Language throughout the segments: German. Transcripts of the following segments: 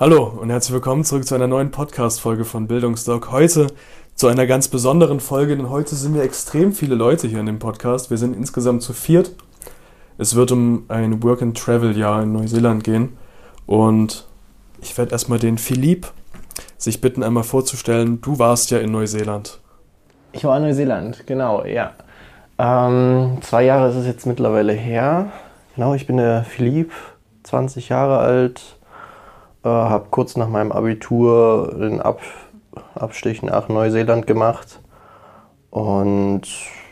Hallo und herzlich willkommen zurück zu einer neuen Podcast-Folge von Bildungsdoc. Heute zu einer ganz besonderen Folge, denn heute sind wir extrem viele Leute hier in dem Podcast. Wir sind insgesamt zu viert. Es wird um ein Work-and-Travel-Jahr in Neuseeland gehen und ich werde erstmal den Philipp sich bitten, einmal vorzustellen. Du warst ja in Neuseeland. Ich war in Neuseeland, genau, ja. Ähm, zwei Jahre ist es jetzt mittlerweile her. Genau, ich bin der Philipp, 20 Jahre alt, äh, habe kurz nach meinem Abitur den Ab Abstich nach Neuseeland gemacht und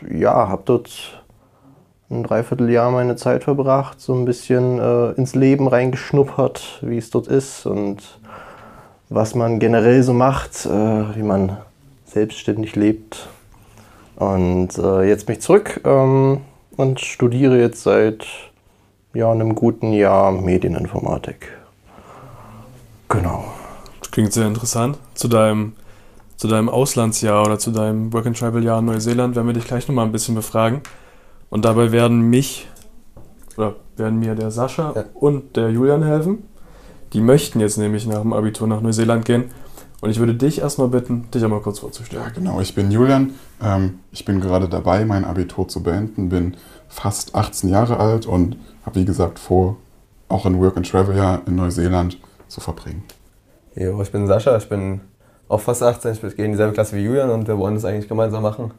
ja, habe dort ein Dreivierteljahr meine Zeit verbracht, so ein bisschen äh, ins Leben reingeschnuppert, wie es dort ist und was man generell so macht, äh, wie man selbstständig lebt. Und äh, jetzt bin ich zurück ähm, und studiere jetzt seit ja, einem guten Jahr Medieninformatik. Genau. Das klingt sehr interessant. Zu deinem, zu deinem Auslandsjahr oder zu deinem Work-and-Travel-Jahr in Neuseeland werden wir dich gleich nochmal ein bisschen befragen. Und dabei werden mich, oder werden mir der Sascha ja. und der Julian helfen. Die möchten jetzt nämlich nach dem Abitur nach Neuseeland gehen. Und ich würde dich erstmal bitten, dich einmal kurz vorzustellen. Ja, genau. Ich bin Julian. Ähm, ich bin gerade dabei, mein Abitur zu beenden. Bin fast 18 Jahre alt und habe, wie gesagt, vor, auch ein Work-and-Travel-Jahr in Neuseeland zu verbringen. Jo, ich bin Sascha. Ich bin auch fast 18. Ich gehe in dieselbe Klasse wie Julian und wir wollen das eigentlich gemeinsam machen.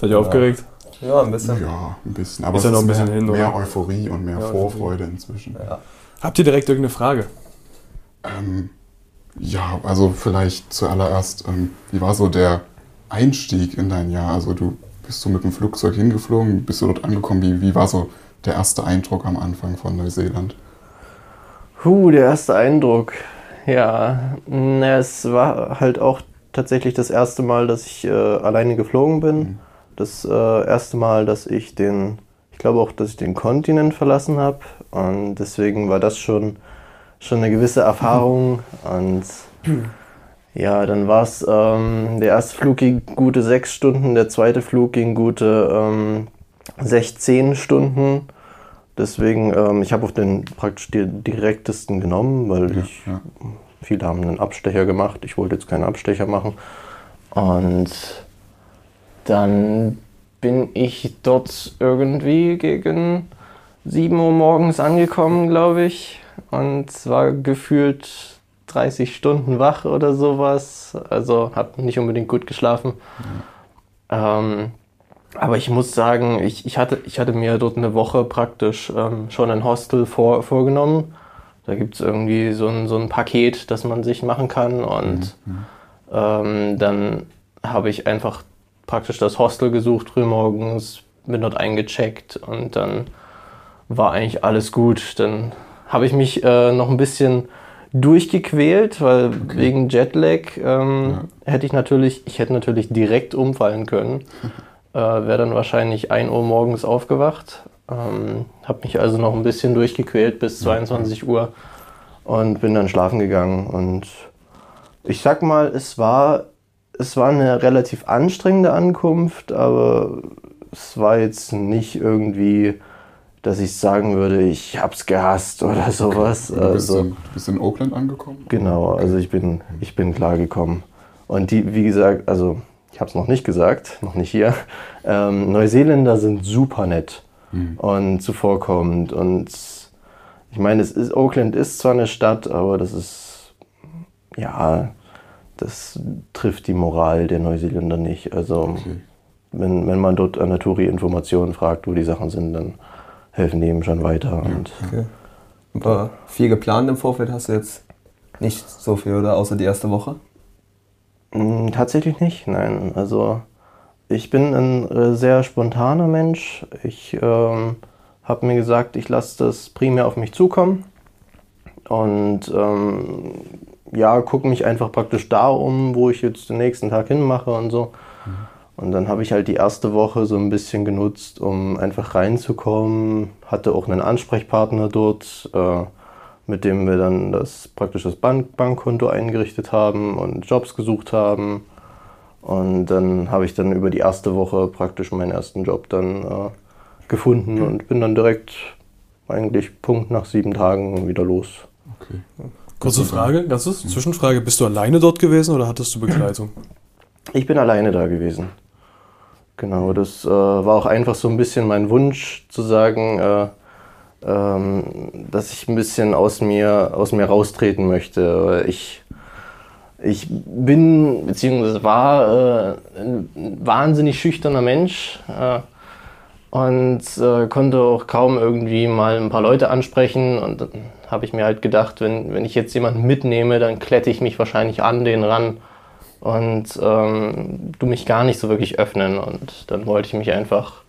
Seid ihr ja. aufgeregt? Ja, ein bisschen. Ja, ein bisschen. Aber ist ja noch ein bisschen mehr, hin, oder? mehr Euphorie und mehr ja, Vorfreude inzwischen. Ja. Habt ihr direkt irgendeine Frage? Ähm, ja, also vielleicht zuallererst, ähm, wie war so der Einstieg in dein Jahr? Also du bist du mit dem Flugzeug hingeflogen, bist du dort angekommen? Wie, wie war so der erste Eindruck am Anfang von Neuseeland? Huh, der erste Eindruck. Ja, es war halt auch tatsächlich das erste Mal, dass ich äh, alleine geflogen bin. Mhm. Das äh, erste Mal, dass ich den, ich glaube auch, dass ich den Kontinent verlassen habe. Und deswegen war das schon, schon eine gewisse Erfahrung. Und ja, dann war es, ähm, der erste Flug ging gute sechs Stunden, der zweite Flug ging gute ähm, 16 Stunden. Deswegen, ähm, ich habe auf den praktisch die direktesten genommen, weil ja, ich, ja. viele haben einen Abstecher gemacht. Ich wollte jetzt keinen Abstecher machen. Und dann bin ich dort irgendwie gegen 7 Uhr morgens angekommen, glaube ich. Und war gefühlt 30 Stunden wach oder sowas. Also habe nicht unbedingt gut geschlafen. Ja. Ähm, aber ich muss sagen, ich, ich, hatte, ich hatte mir dort eine Woche praktisch ähm, schon ein Hostel vor, vorgenommen. Da gibt es irgendwie so ein, so ein Paket, das man sich machen kann. Und mhm. ähm, dann habe ich einfach praktisch das Hostel gesucht frühmorgens, bin dort eingecheckt und dann war eigentlich alles gut. Dann habe ich mich äh, noch ein bisschen durchgequält, weil okay. wegen Jetlag ähm, ja. hätte ich natürlich, ich hätte natürlich direkt umfallen können. äh, Wäre dann wahrscheinlich 1 Uhr morgens aufgewacht. Ähm, habe mich also noch ein bisschen durchgequält bis 22 Uhr und bin dann schlafen gegangen. Und ich sag mal, es war, es war eine relativ anstrengende Ankunft, aber es war jetzt nicht irgendwie dass ich sagen würde, ich hab's gehasst oder sowas. Okay. Du, bist also, in, bist in Oakland angekommen? Genau, also ich bin, ich bin klar gekommen. Und die, wie gesagt, also ich habe es noch nicht gesagt, noch nicht hier. Ähm, Neuseeländer sind super nett mhm. und zuvorkommend. Und ich meine, es ist, Oakland ist zwar eine Stadt, aber das ist, ja, das trifft die Moral der Neuseeländer nicht. Also, okay. wenn, wenn man dort an der Touri-Informationen fragt, wo die Sachen sind, dann helfen die ihm schon weiter. Und okay. Aber viel geplant im Vorfeld hast du jetzt nicht so viel, oder? Außer die erste Woche? Mm, tatsächlich nicht, nein. Also ich bin ein äh, sehr spontaner Mensch. Ich ähm, habe mir gesagt, ich lasse das primär auf mich zukommen. Und ähm, ja, gucke mich einfach praktisch da um, wo ich jetzt den nächsten Tag hinmache und so. Und dann habe ich halt die erste Woche so ein bisschen genutzt, um einfach reinzukommen. Hatte auch einen Ansprechpartner dort, äh, mit dem wir dann das praktisch das Bank Bankkonto eingerichtet haben und Jobs gesucht haben. Und dann habe ich dann über die erste Woche praktisch meinen ersten Job dann äh, gefunden und bin dann direkt eigentlich Punkt nach sieben Tagen wieder los. Okay. Kurze Frage, ganz kurz, Zwischenfrage. Bist du alleine dort gewesen oder hattest du Begleitung? Ich bin alleine da gewesen. Genau, das äh, war auch einfach so ein bisschen mein Wunsch zu sagen, äh, ähm, dass ich ein bisschen aus mir, aus mir raustreten möchte. Ich, ich bin, beziehungsweise war äh, ein wahnsinnig schüchterner Mensch äh, und äh, konnte auch kaum irgendwie mal ein paar Leute ansprechen. Und dann habe ich mir halt gedacht, wenn, wenn ich jetzt jemanden mitnehme, dann klette ich mich wahrscheinlich an den ran und ähm, du mich gar nicht so wirklich öffnen. Und dann wollte ich mich einfach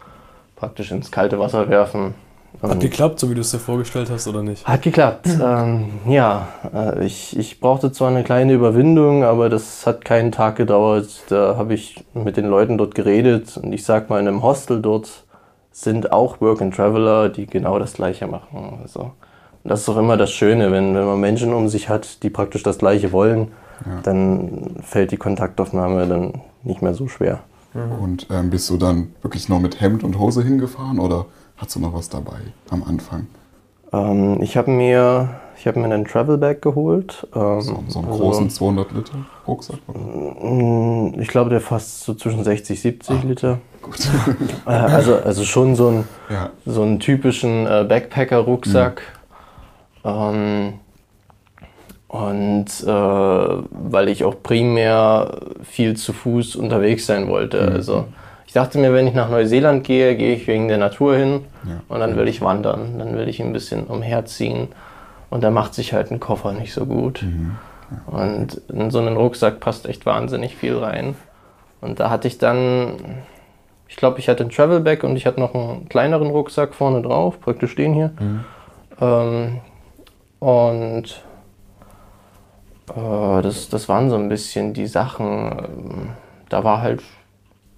praktisch ins kalte Wasser werfen. Hat Und- geklappt, so wie du es dir vorgestellt hast, oder nicht? hat geklappt. Ähm, ja, äh, ich, ich brauchte zwar eine kleine Überwindung, aber das hat keinen Tag gedauert. Da habe ich mit den Leuten dort geredet und ich sag mal, in einem Hostel dort sind auch Work and Traveler, die genau das Gleiche machen. Also, das ist auch immer das Schöne, wenn, wenn man Menschen um sich hat, die praktisch das Gleiche wollen, dann fällt die Kontaktaufnahme dann nicht mehr so schwer. Und ähm, bist du dann wirklich nur mit Hemd und Hose hingefahren oder hast du noch was dabei am Anfang? Ähm, ich habe mir, ich hab mir einen Travel Bag geholt. Ähm, So, so einen also- großen 200 Liter Rucksack? Oder? Mm, Ich glaube, der fasst so zwischen 60, 70 Liter. Gut. Äh, Also, also schon so, ein, ja. so einen typischen äh, Backpacker-Rucksack. Ähm, und äh, weil ich auch primär viel zu Fuß unterwegs sein wollte. Also ich dachte mir, wenn ich nach Neuseeland gehe, gehe ich wegen der Natur hin Ja. und dann will ich wandern. Dann will ich ein bisschen umherziehen. Und da macht sich halt ein Koffer nicht so gut. Und in so einen Rucksack passt echt wahnsinnig viel rein. Und da hatte ich dann, ich glaube, ich hatte ein Travel Bag und ich hatte noch einen kleineren Rucksack vorne drauf, praktisch den hier. Ähm, und äh, das, das waren so ein bisschen die Sachen. ähm, Da war halt,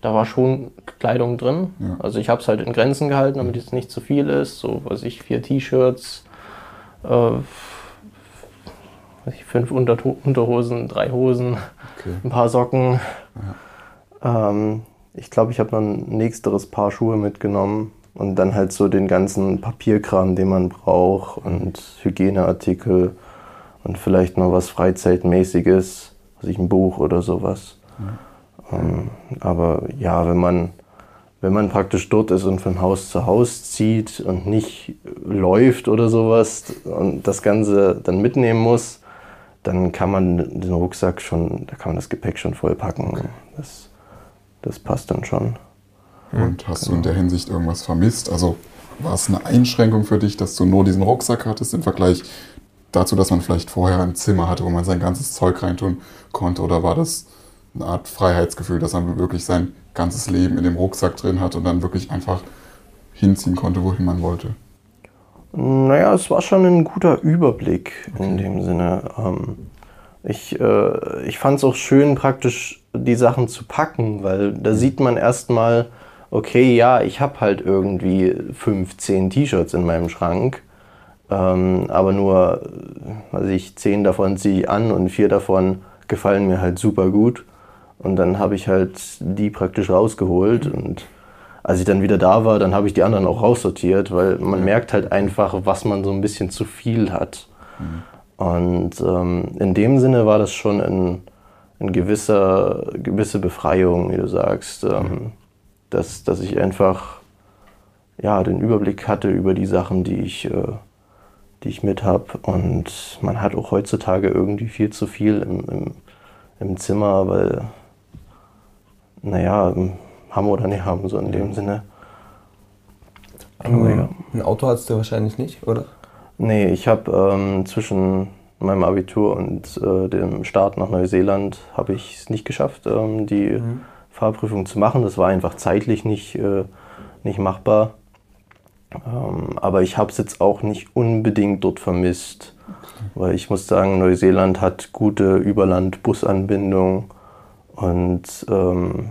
da war schon Kleidung drin. Ja. Also ich habe es halt in Grenzen gehalten, damit es nicht zu viel ist. So, was ich, vier T-Shirts, äh, weiß ich, fünf Unterto Unterhosen, drei Hosen, Okay. ein paar Socken. Ähm, ich glaube, ich habe noch ein nächsteres Paar Schuhe mitgenommen und dann halt so den ganzen Papierkram, den man braucht und Hygieneartikel und vielleicht noch was Freizeitmäßiges, also ich ein Buch oder sowas. Ähm, aber ja, wenn man wenn man praktisch dort ist und von Haus zu Haus zieht und nicht läuft oder sowas und das Ganze dann mitnehmen muss, dann kann man den Rucksack schon, da kann man das Gepäck schon vollpacken. Das, das passt dann schon. Und hast du in der Hinsicht irgendwas vermisst? Also war es eine Einschränkung für dich, dass du nur diesen Rucksack hattest im Vergleich dazu, dass man vielleicht vorher ein Zimmer hatte, wo man sein ganzes Zeug reintun konnte? Oder war das eine Art Freiheitsgefühl, dass man wirklich sein ganzes Leben in dem Rucksack drin hat und dann wirklich einfach hinziehen konnte, wohin man wollte? Naja, es war schon ein guter Überblick in dem Sinne. Ähm, ich äh, ich fand es auch schön, praktisch die Sachen zu packen, weil da sieht man erstmal, okay, ja, ich habe halt irgendwie 15 T-Shirts in meinem Schrank, ähm, aber nur, äh, weiß ich, 10 davon ziehe ich an und vier davon gefallen mir halt super gut. Und dann habe ich halt die praktisch rausgeholt und als ich dann wieder da war, dann habe ich die anderen auch raussortiert, weil man merkt halt einfach, was man so ein bisschen zu viel hat. Und ähm, in dem Sinne war das schon ein, ein gewisser, gewisse Befreiung, wie du sagst, ähm, dass, dass ich einfach ja, den Überblick hatte über die Sachen, die ich, äh, die ich mit habe. Und man hat auch heutzutage irgendwie viel zu viel im, im, im Zimmer, weil, naja, haben oder nicht haben, so in dem Sinne. Aber ja. Ein Auto hattest du wahrscheinlich nicht, oder? Nee, ich habe ähm, zwischen meinem Abitur und äh, dem Start nach Neuseeland habe ich es nicht geschafft, ähm, die Fahrprüfung zu machen. Das war einfach zeitlich nicht, äh, nicht machbar. Ähm, aber ich habe es jetzt auch nicht unbedingt dort vermisst. Weil ich muss sagen, Neuseeland hat gute Überland-Busanbindung und ähm,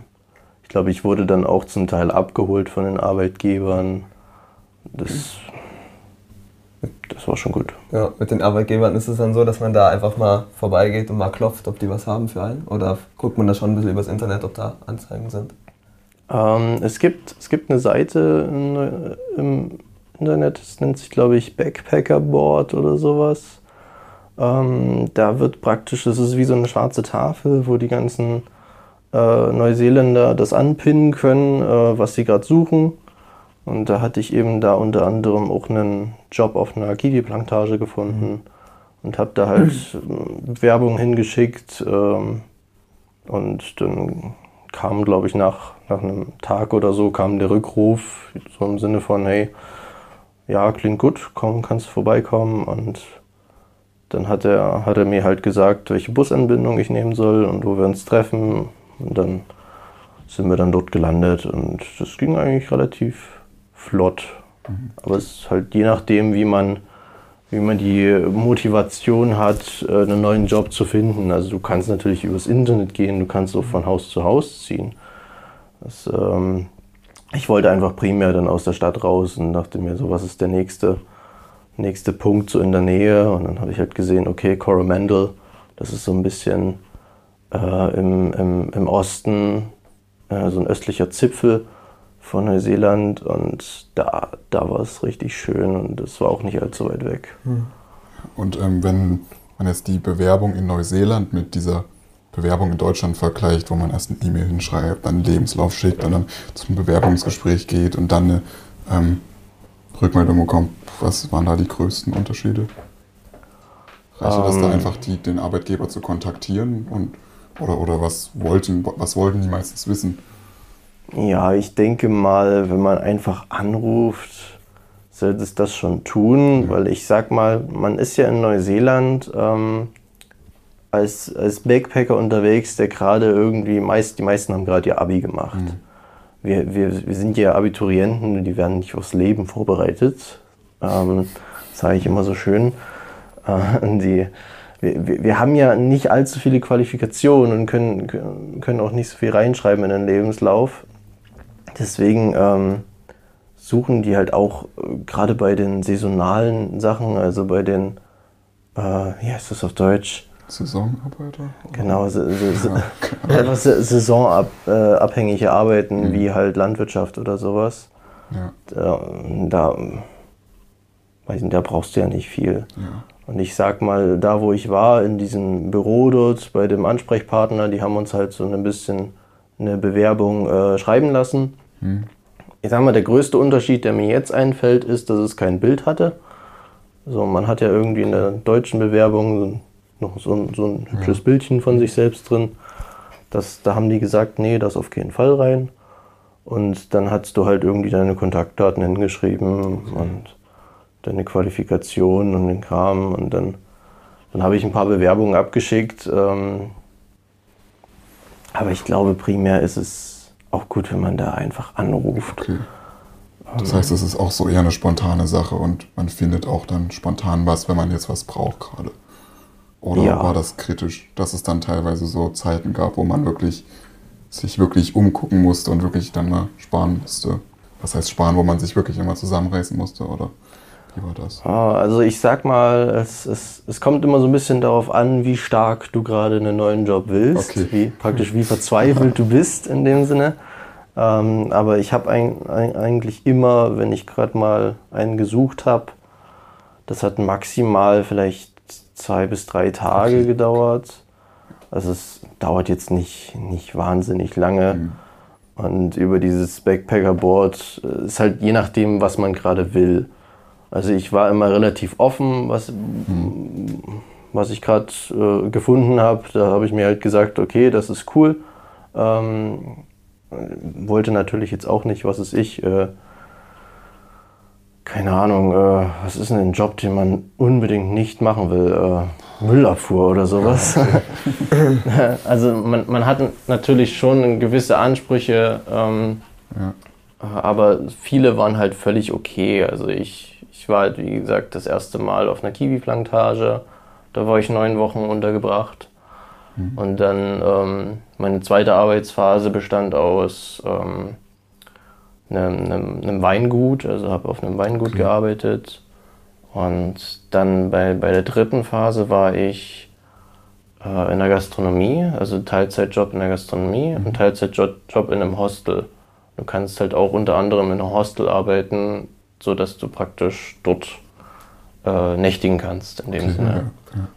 ich glaube, ich wurde dann auch zum Teil abgeholt von den Arbeitgebern. Das, das war schon gut. Ja, mit den Arbeitgebern ist es dann so, dass man da einfach mal vorbeigeht und mal klopft, ob die was haben für einen? Oder guckt man da schon ein bisschen übers Internet, ob da Anzeigen sind? Ähm, es, gibt, es gibt eine Seite in, im Internet, das nennt sich, glaube ich, Backpacker Board oder sowas. Ähm, da wird praktisch, das ist wie so eine schwarze Tafel, wo die ganzen äh, Neuseeländer das anpinnen können, äh, was sie gerade suchen. Und da hatte ich eben da unter anderem auch einen Job auf einer Kiwi-Plantage gefunden und habe da halt äh, Werbung hingeschickt. Ähm, und dann kam, glaube ich, nach, nach einem Tag oder so kam der Rückruf, so im Sinne von, hey, ja, klingt gut, komm, kannst vorbeikommen. Und dann hat er, hat er mir halt gesagt, welche Busanbindung ich nehmen soll und wo wir uns treffen. Und dann sind wir dann dort gelandet und das ging eigentlich relativ flott. Aber es ist halt je nachdem, wie man, wie man die Motivation hat, äh, einen neuen Job zu finden. Also du kannst natürlich übers Internet gehen, du kannst auch von Haus zu Haus ziehen. Das, ähm, ich wollte einfach primär dann aus der Stadt raus und dachte mir so, was ist der nächste, nächste Punkt so in der Nähe? Und dann habe ich halt gesehen, okay, Coromandel, das ist so ein bisschen äh, im, im, im Osten, äh, so ein östlicher Zipfel von Neuseeland und da, da war es richtig schön und es war auch nicht allzu weit weg. Und ähm, wenn man jetzt die Bewerbung in Neuseeland mit dieser Bewerbung in Deutschland vergleicht, wo man erst eine E-Mail hinschreibt, dann einen Lebenslauf schickt und dann zum Bewerbungsgespräch geht und dann eine ähm, Rückmeldung bekommt, was waren da die größten Unterschiede? Reicht das da Ähm. einfach, die, den Arbeitgeber zu kontaktieren und oder, oder was wollten was wollten die meistens wissen? Ja, ich denke mal, wenn man einfach anruft, sollte es das schon tun, weil ich sag mal, man ist ja in Neuseeland ähm, als, als Backpacker unterwegs, der gerade irgendwie, meist, die meisten haben gerade ihr Abi gemacht. Wir, wir, wir sind ja Abiturienten, die werden nicht aufs Leben vorbereitet. Ähm, sage ich immer so schön. Äh, die, wir, wir wir haben ja nicht allzu viele Qualifikationen und können, können- auch nicht so viel reinschreiben in den Lebenslauf. Deswegen ähm, suchen die halt auch äh, gerade bei den saisonalen Sachen, also bei den, äh, wie heißt das auf Deutsch? Saisonarbeiter? Genau, sa- sa- einfach sa- saisonabhängige Arbeiten wie halt Landwirtschaft oder sowas. Ja, Da, da, weiß nicht, da brauchst du ja nicht viel. ja. Und ich sag mal, da wo ich war, in diesem Büro dort bei dem Ansprechpartner, die haben uns halt so ein bisschen eine Bewerbung äh, schreiben lassen. Ich sag mal, der größte Unterschied, der mir jetzt einfällt, ist, dass es kein Bild hatte. So, man hat ja irgendwie in der deutschen Bewerbung noch so, ein- so ein hübsches Bildchen von sich selbst drin. Das, da haben die gesagt, nee, das auf keinen Fall rein. Und dann hast du halt irgendwie deine Kontaktdaten hingeschrieben und deine Qualifikation und den Kram. Und dann, dann habe ich ein paar Bewerbungen abgeschickt. Ähm, aber ich glaube, primär ist es auch gut, wenn man da einfach anruft. Okay. Das heißt, es ist auch so eher eine spontane Sache und man findet auch dann spontan was, wenn man jetzt was braucht gerade. Oder Ja. war das kritisch, dass es dann teilweise so Zeiten gab, wo man wirklich sich wirklich umgucken musste und wirklich dann mal sparen musste? Was heißt sparen, wo man sich wirklich immer zusammenreißen musste? Oder wie war das? Ah, Also ich sag mal, es, es, es kommt immer so ein bisschen darauf an, wie stark du gerade einen neuen Job willst, Okay. wie praktisch wie verzweifelt du bist in dem Sinne. Ähm, aber ich habe eigentlich immer, wenn ich gerade mal einen gesucht habe, das hat maximal vielleicht zwei bis drei Tage Okay. gedauert. Also es dauert jetzt nicht, nicht wahnsinnig lange. Mhm. Und über dieses Backpacker-Board äh, ist halt je nachdem, was man gerade will. Also ich war immer relativ offen, was, was ich gerade äh, gefunden habe. Da habe ich mir halt gesagt, okay, das ist cool. Ähm, wollte natürlich jetzt auch nicht, was ist ich, äh, keine Ahnung, äh, was ist denn ein Job, den man unbedingt nicht machen will? Äh, Müllabfuhr oder sowas. also man, man hat natürlich schon gewisse Ansprüche, ähm, Ja. aber viele waren halt völlig okay. Also ich, ich war halt, wie gesagt, das erste Mal auf einer Kiwi-Plantage. Da war ich neun Wochen untergebracht. Und dann ähm, meine zweite Arbeitsphase bestand aus ähm, einem, einem, einem Weingut, also habe auf einem Weingut Okay. gearbeitet. Und dann bei, bei der dritten Phase war ich äh, in der Gastronomie, also Teilzeitjob in der Gastronomie und Teilzeitjob Job in einem Hostel. Du kannst halt auch unter anderem in einem Hostel arbeiten, sodass du praktisch dort äh, nächtigen kannst in dem Okay, Sinne. ja, ja.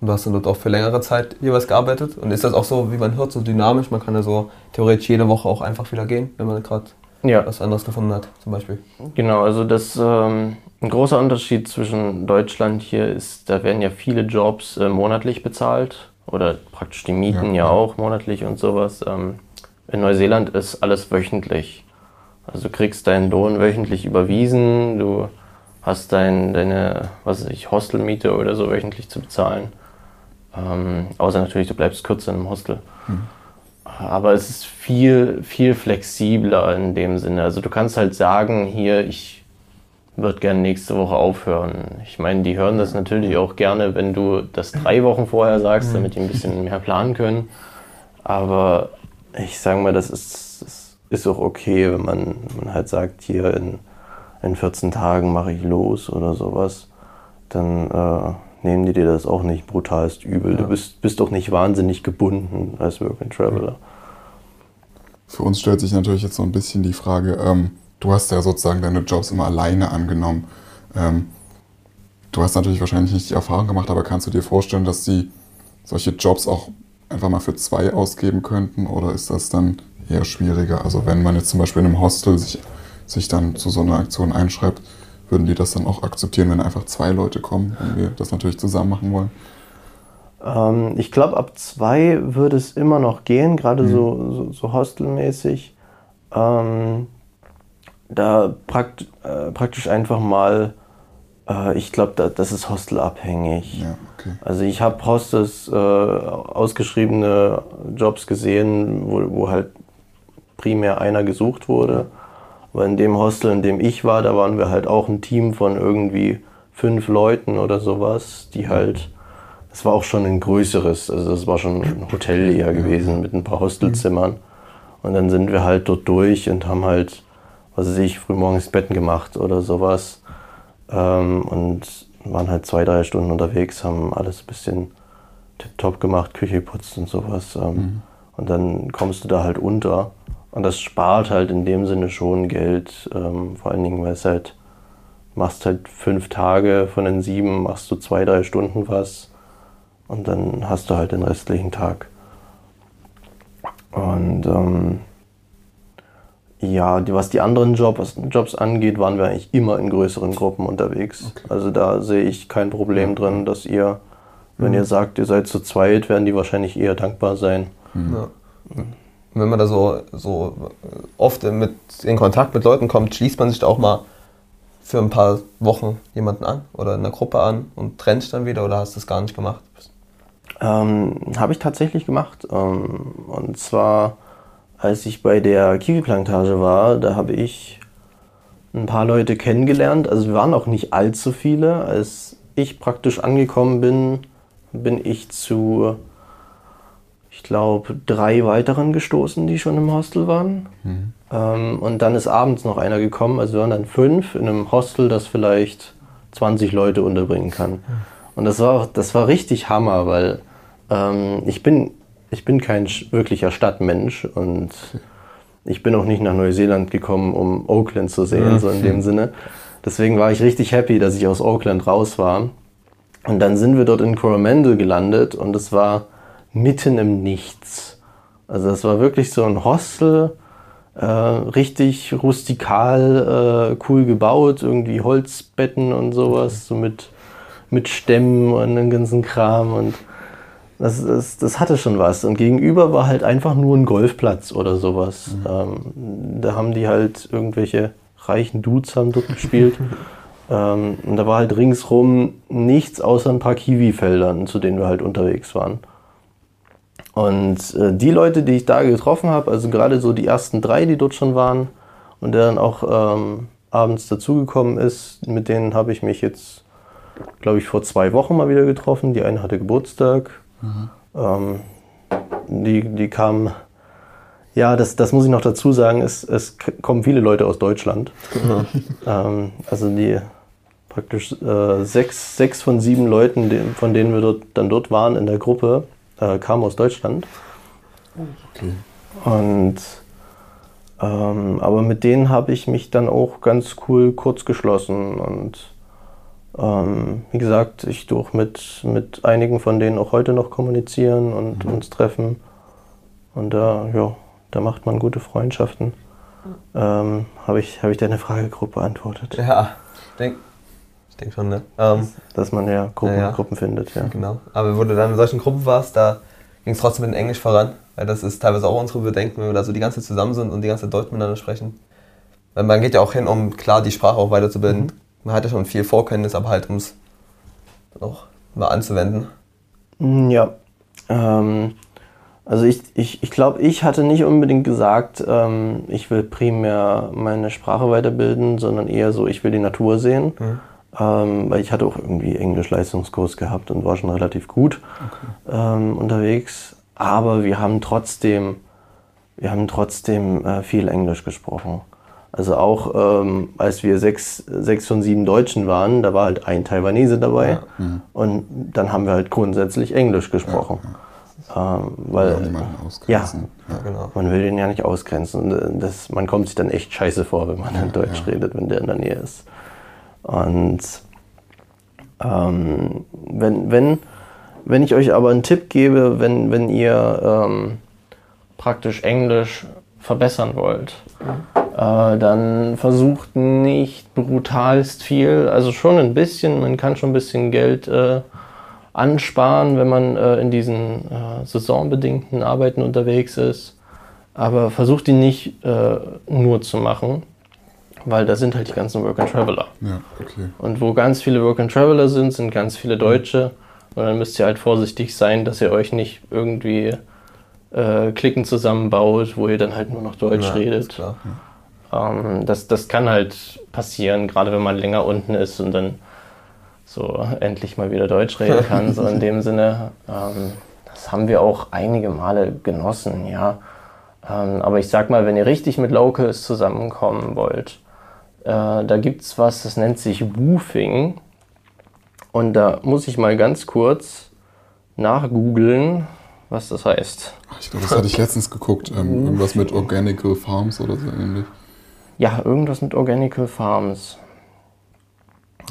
Und du hast dann dort auch für längere Zeit jeweils gearbeitet. Und ist das auch so, wie man hört, so dynamisch? Man kann ja so theoretisch jede Woche auch einfach wieder gehen, wenn man gerade Ja, was anderes gefunden hat, zum Beispiel. genau. Also das ähm, ein großer Unterschied zwischen Deutschland hier ist, da werden ja viele Jobs äh, monatlich bezahlt oder praktisch die Mieten Ja, ja, auch monatlich und sowas. Ähm, in Neuseeland ist alles wöchentlich. Also du kriegst deinen Lohn wöchentlich überwiesen, du hast dein, deine, was weiß ich, Hostelmiete oder so wöchentlich zu bezahlen. Ähm, außer natürlich, du bleibst kürzer im Hostel. Aber es ist viel, viel flexibler in dem Sinne. Also du kannst halt sagen, hier, ich würde gerne nächste Woche aufhören. Ich meine, die hören das natürlich auch gerne, wenn du das drei Wochen vorher sagst, damit die ein bisschen mehr planen können. Aber ich sage mal, das ist, ist auch okay, wenn man, man halt sagt, hier in, in 14 Tagen mache ich los oder sowas. Dann äh, nehmen die dir das auch nicht brutalst übel. Du bist, bist doch nicht wahnsinnig gebunden als Work and Traveler. Für uns stellt sich natürlich jetzt so ein bisschen die Frage, ähm, du hast ja sozusagen deine Jobs immer alleine angenommen. Ähm, du hast natürlich wahrscheinlich nicht die Erfahrung gemacht, aber kannst du dir vorstellen, dass die solche Jobs auch einfach mal für zwei ausgeben könnten oder ist das dann eher schwieriger? Also wenn man jetzt zum Beispiel in einem Hostel sich, sich dann zu so einer Aktion einschreibt, würden die das dann auch akzeptieren, wenn einfach zwei Leute kommen und wir das natürlich zusammen machen wollen? Ähm, ich glaube, ab zwei würde es immer noch gehen, gerade so, so, so hostelmäßig. Ähm, da prakt, äh, praktisch einfach mal, äh, ich glaube, da, das ist hostelabhängig. Ja, okay. Also ich habe Hostels äh, ausgeschriebene Jobs gesehen, wo, wo halt primär einer gesucht wurde. Aber in dem Hostel, in dem ich war, da waren wir halt auch ein Team von irgendwie fünf Leuten oder sowas, die halt, das war auch schon ein größeres, also das war schon ein Hotel eher gewesen mit ein paar Hostelzimmern. Und dann sind wir halt dort durch und haben halt, was weiß ich, frühmorgens Betten gemacht oder sowas. Ähm, und waren halt zwei, drei Stunden unterwegs, haben alles ein bisschen tipptopp gemacht, Küche geputzt und sowas. Ähm, Und dann kommst du da halt unter. Und das spart halt in dem Sinne schon Geld. Ähm, vor allen Dingen, weil es halt, machst halt fünf Tage von den sieben, machst du zwei, drei Stunden was. Und dann hast du halt den restlichen Tag. Und ähm, ja, die, was die anderen Jobs, Jobs angeht, waren wir eigentlich immer in größeren Gruppen unterwegs. Also da sehe ich kein Problem drin, dass ihr, wenn ihr sagt, ihr seid zu zweit, werden die wahrscheinlich eher dankbar sein. Ja. Wenn man da so, so oft mit, in Kontakt mit Leuten kommt, schließt man sich da auch mal für ein paar Wochen jemanden an oder in einer Gruppe an und trennt dann wieder oder hast du das gar nicht gemacht? Ähm, Habe ich tatsächlich gemacht. Ähm, und zwar, als ich bei der Kiwi-Plantage war, da habe ich ein paar Leute kennengelernt. Also wir waren auch nicht allzu viele. Als ich praktisch angekommen bin, bin ich zu, ich glaube, drei weiteren gestoßen, die schon im Hostel waren. Ähm, und dann ist abends noch einer gekommen. Also wir waren dann fünf in einem Hostel, das vielleicht 20 Leute unterbringen kann. Und das war, das war richtig Hammer, weil ähm, ich, bin, ich bin kein wirklicher Stadtmensch und ich bin auch nicht nach Neuseeland gekommen, um Oakland zu sehen, so in dem Sinne. Deswegen war ich richtig happy, dass ich aus Oakland raus war. Und dann sind wir dort in Coromandel gelandet und es war mitten im Nichts. Also das war wirklich so ein Hostel, äh, richtig rustikal, äh, cool gebaut, irgendwie Holzbetten und sowas, so mit, mit Stämmen und dem ganzen Kram und das, das, das hatte schon was. Und gegenüber war halt einfach nur ein Golfplatz oder sowas. Ähm, da haben die halt irgendwelche reichen Dudes haben dort gespielt. ähm, und da war halt ringsrum nichts außer ein paar Kiwi-Feldern, zu denen wir halt unterwegs waren. Und äh, die Leute, die ich da getroffen habe, also gerade so die ersten drei, die dort schon waren und dann auch ähm, abends dazugekommen ist, mit denen habe ich mich jetzt, glaube ich, vor zwei Wochen mal wieder getroffen. Die eine hatte Geburtstag. Ähm, die, die kam, ja, das, das muss ich noch dazu sagen, es, es kommen viele Leute aus Deutschland. ähm, also die praktisch äh, sechs, sechs von sieben Leuten, von denen wir dort, dann dort waren in der Gruppe, äh, kamen aus Deutschland. Okay. Und ähm, aber mit denen habe ich mich dann auch ganz cool kurz geschlossen und ähm, wie gesagt, ich durch mit, mit einigen von denen auch heute noch kommunizieren und uns treffen. Und da, ja, da macht man gute Freundschaften. Ähm, habe ich, hab ich deine Frage grob beantwortet, Ja, ich denke schon, ne? Ähm, dass man ja Gruppen, Ja. Gruppen findet. Ja. Genau. Aber wo du dann in solchen Gruppen warst, da ging es trotzdem mit dem Englisch voran. Weil das ist teilweise auch unsere Bedenken, wenn wir da so die ganze Zeit zusammen sind und die ganze Zeit Deutsch miteinander sprechen. Weil man geht ja auch hin, um klar die Sprache auch weiterzubilden. Man hat ja schon viel Vorkenntnis, aber halt um es auch mal anzuwenden. Mm, Ja. Ähm, also ich, ich, ich glaube, ich hatte nicht unbedingt gesagt, ähm, ich will primär meine Sprache weiterbilden, sondern eher so, ich will die Natur sehen. Ähm, weil ich hatte auch irgendwie Englisch-Leistungskurs gehabt und war schon relativ gut ähm, unterwegs. Aber wir haben trotzdem, wir haben trotzdem äh, viel Englisch gesprochen. Also auch ähm, als wir sechs, sechs von sieben Deutschen waren, da war halt ein Taiwanese dabei. Und dann haben wir halt grundsätzlich Englisch gesprochen. Ähm, weil, ausgrenzen. Ja. Genau. man will den ja nicht ausgrenzen. Das, man kommt sich dann echt scheiße vor, wenn man dann Deutsch ja. redet, wenn der in der Nähe ist. Und ähm, wenn, wenn, wenn ich euch aber einen Tipp gebe, wenn, wenn ihr ähm, praktisch Englisch verbessern wollt, äh, dann versucht nicht brutalst viel, also schon ein bisschen, man kann schon ein bisschen Geld äh, ansparen, wenn man äh, in diesen äh, saisonbedingten Arbeiten unterwegs ist. Aber versucht die nicht äh, nur zu machen, weil da sind halt die ganzen Work-and-Traveler. ja, okay. Und wo ganz viele Work-and-Traveler sind, sind ganz viele Deutsche. Und dann müsst ihr halt vorsichtig sein, dass ihr euch nicht irgendwie äh, Klicken zusammenbaut, wo ihr dann halt nur noch Deutsch Ja, redet. klar. Ähm, das, das kann halt passieren, gerade wenn man länger unten ist und dann so endlich mal wieder Deutsch reden kann, so in dem Sinne. Ähm, das haben wir auch einige Male genossen, ja. Ähm, aber ich sag mal, wenn ihr richtig mit Locals zusammenkommen wollt, äh, da gibt's was, das nennt sich Woofing. Und da muss ich mal ganz kurz nachgoogeln, was das heißt. Ich glaube, das hatte ich letztens geguckt. Ähm, irgendwas mit Organical Farms oder so ähnlich. Ja, irgendwas mit Organical Farms.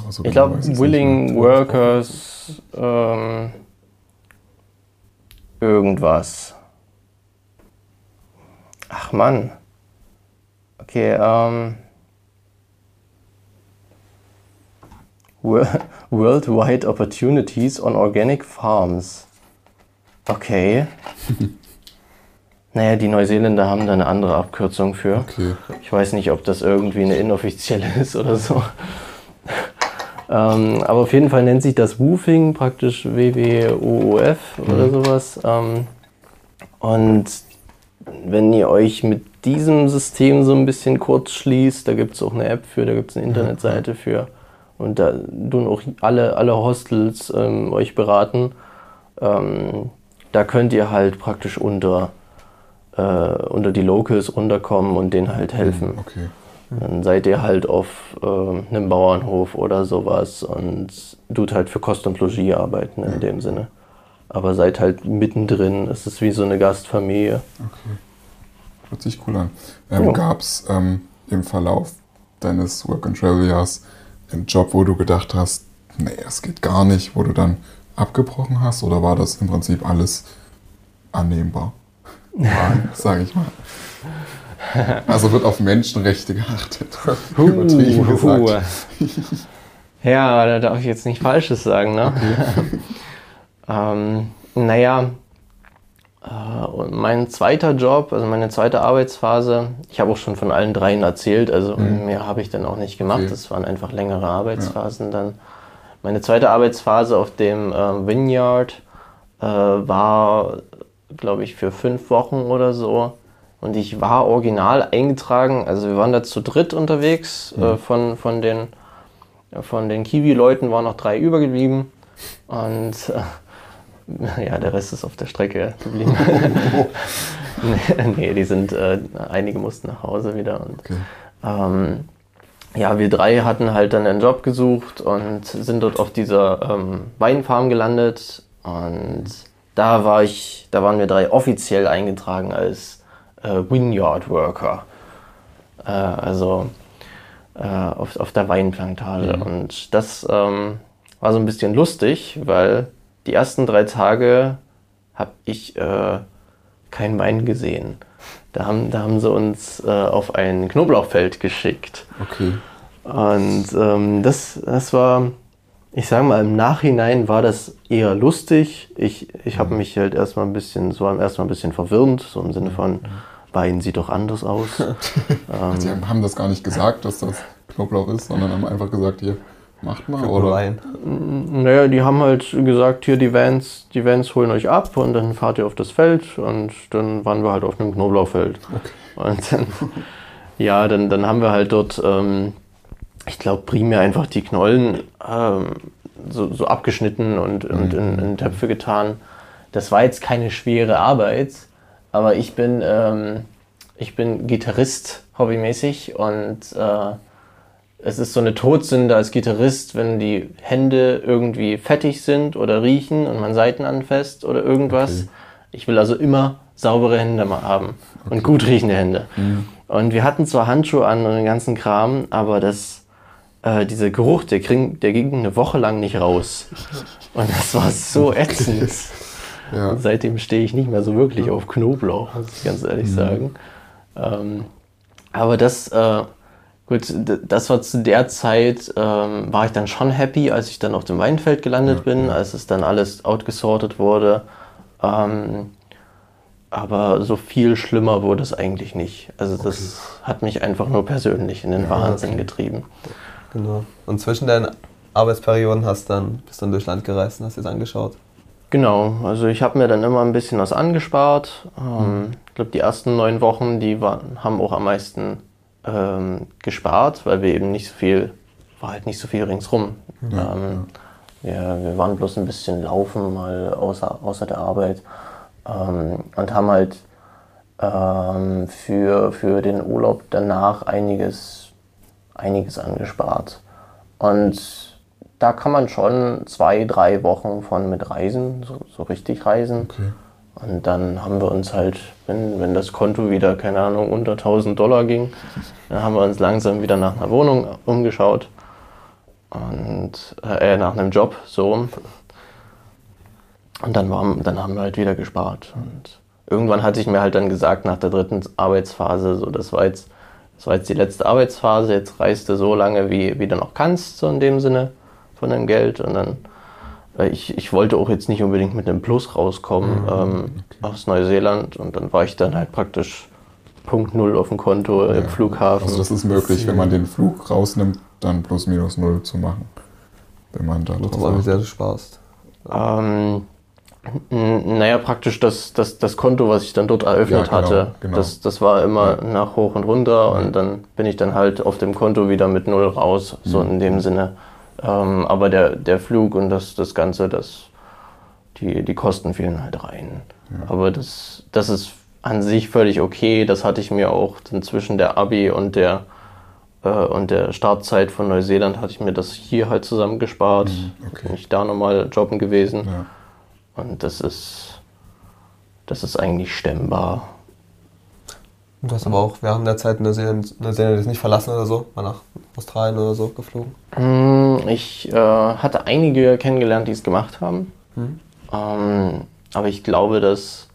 So Ich genau glaube, Willing nicht. Workers, ähm, irgendwas. Ach Mann. Okay, ähm. Worldwide Opportunities on Organic Farms. Okay. naja, die Neuseeländer haben da eine andere Abkürzung für. Okay. Ich weiß nicht, ob das irgendwie eine inoffizielle ist oder so. ähm, aber auf jeden Fall nennt sich das Woofing, praktisch WWOOF oder sowas. Ähm, und wenn ihr euch mit diesem System so ein bisschen kurz schließt, da gibt es auch eine App für, da gibt es eine Internetseite für. Und da tun auch alle, alle Hostels ähm, euch beraten. Ähm, da könnt ihr halt praktisch unter, äh, unter die Locals runterkommen und denen halt helfen. Okay. Dann seid ihr halt auf äh, einem Bauernhof oder sowas und tut halt für Kost und Logis arbeiten in dem Sinne. Aber seid halt mittendrin, es ist wie so eine Gastfamilie. Hört sich cool an. Ähm, Ja. Gab es ähm, im Verlauf deines Work-and-Travel-Jahrs einen Job, wo du gedacht hast, nee, es geht gar nicht, wo du dann abgebrochen hast? Oder war das im Prinzip alles annehmbar? Sage ich mal. Also wird auf Menschenrechte geachtet. Übertrieben gesagt. Ja, da darf ich jetzt nicht Falsches sagen, ne? ähm, naja, und mein zweiter Job, also meine zweite Arbeitsphase, ich habe auch schon von allen dreien erzählt, also mehr habe ich dann auch nicht gemacht, Okay. das waren einfach längere Arbeitsphasen dann. Meine zweite Arbeitsphase auf dem äh, Vineyard äh, war, glaube ich, für fünf Wochen oder so Und ich war original eingetragen, also wir waren da zu dritt unterwegs. Äh, von, von den, von den Kiwi-Leuten waren noch drei übergeblieben. Und äh, ja, der Rest ist auf der Strecke geblieben. nee, die sind, äh, einige mussten nach Hause wieder. Und, Okay. ähm, ja, wir drei hatten halt dann einen Job gesucht und sind dort auf dieser ähm, Weinfarm gelandet. Und da war ich, da waren wir drei offiziell eingetragen als äh, Vineyard Worker. Äh, also äh, auf, auf der Weinplantage. Und das ähm, war so ein bisschen lustig, weil die ersten drei Tage habe ich äh, kein Wein gesehen. Da haben, da haben sie uns äh, auf ein Knoblauchfeld geschickt. Okay. Und ähm, das, das war, ich sage mal, im Nachhinein war das eher lustig. Ich, ich habe mich halt erstmal ein bisschen, so erstmal ein bisschen verwirrend, so im Sinne von, Wein sieht doch anders aus. Sie haben das gar nicht gesagt, dass das Knoblauch ist, sondern haben einfach gesagt, hier, macht mal. Oder? Wein. Naja, die haben halt gesagt, hier die Vans, die Vans holen euch ab und dann fahrt ihr auf das Feld und dann waren wir halt auf einem Knoblauchfeld. Und dann, ja, dann, dann haben wir halt dort, ähm, ich glaube, primär einfach die Knollen ähm, so, so abgeschnitten und, und in, in Töpfe getan. Das war jetzt keine schwere Arbeit, aber ich bin, ähm, ich bin Gitarrist hobbymäßig und äh, es ist so eine Todsünde als Gitarrist, wenn die Hände irgendwie fettig sind oder riechen und man Saiten anfasst oder irgendwas. Okay. Ich will also immer saubere Hände mal haben und gut riechende Hände. Und wir hatten zwar Handschuhe an und den ganzen Kram, aber das, äh, dieser Geruch, der, ging, der ging eine Woche lang nicht raus. Und das war so ätzend. Ja. Seitdem stehe ich nicht mehr so wirklich auf Knoblauch, muss ich ganz ehrlich sagen. Ähm, aber das, äh, gut, das war zu der Zeit, ähm, war ich dann schon happy, als ich dann auf dem Weinfeld gelandet bin, als es dann alles outgesortet wurde. Ähm, aber so viel schlimmer wurde es eigentlich nicht. Also das hat mich einfach nur persönlich in den Wahnsinn getrieben. Genau. Und zwischen deinen Arbeitsperioden hast dann, bist dann durch Land gereist und hast dir das angeschaut. Genau, also ich habe mir dann immer ein bisschen was angespart. Ähm, Ich glaube, die ersten neun Wochen, die waren, haben auch am meisten ähm, gespart, weil wir eben nicht so viel, war halt nicht so viel ringsrum. ähm, Wir, wir waren bloß ein bisschen laufen, mal außer, außer der Arbeit ähm, und haben halt ähm, für, für den Urlaub danach einiges, einiges angespart. Und da kann man schon zwei, drei Wochen von mit reisen, so, so richtig reisen. Okay. Und dann haben wir uns halt, wenn, wenn das Konto wieder, keine Ahnung, unter 1000 Dollar ging, dann haben wir uns langsam wieder nach einer Wohnung umgeschaut. Und äh, nach einem Job, so. Und dann, war, dann haben wir halt wieder gespart. Und irgendwann hatte ich mir halt dann gesagt, nach der dritten Arbeitsphase, so, das war jetzt, das war jetzt die letzte Arbeitsphase, jetzt reist du so lange, wie, wie du noch kannst, so in dem Sinne von dem Geld. Und dann, ich, ich wollte auch jetzt nicht unbedingt mit einem Plus rauskommen ähm, aus Neuseeland. Und dann war ich dann halt praktisch Punkt Null auf dem Konto im Flughafen. Also das ist möglich, wenn man den Flug rausnimmt, dann plus minus null zu machen. Wenn man da Das drauf war wie sehr du sparst. Ähm, naja, praktisch das, das, das Konto, was ich dann dort eröffnet Ja, genau, hatte, genau. Das, das war immer Ja. nach hoch und runter und dann bin ich dann halt auf dem Konto wieder mit Null raus, so Mhm. in dem Sinne. Ähm, aber der, der Flug und das, das Ganze, das, die, die Kosten fielen halt rein. Aber das, das ist an sich völlig okay. Das hatte ich mir auch zwischen der Abi und der, äh, und der Startzeit von Neuseeland hatte ich mir das hier halt zusammengespart. okay. Bin ich da nochmal jobben gewesen. Ja. Und das ist, das ist eigentlich stemmbar. Du hast aber auch während der Zeit Neuseeland, Neuseeland jetzt nicht verlassen oder so, mal nach Australien oder so geflogen. Hm, Ich äh, hatte einige kennengelernt, die es gemacht haben. Ähm, aber ich glaube, dass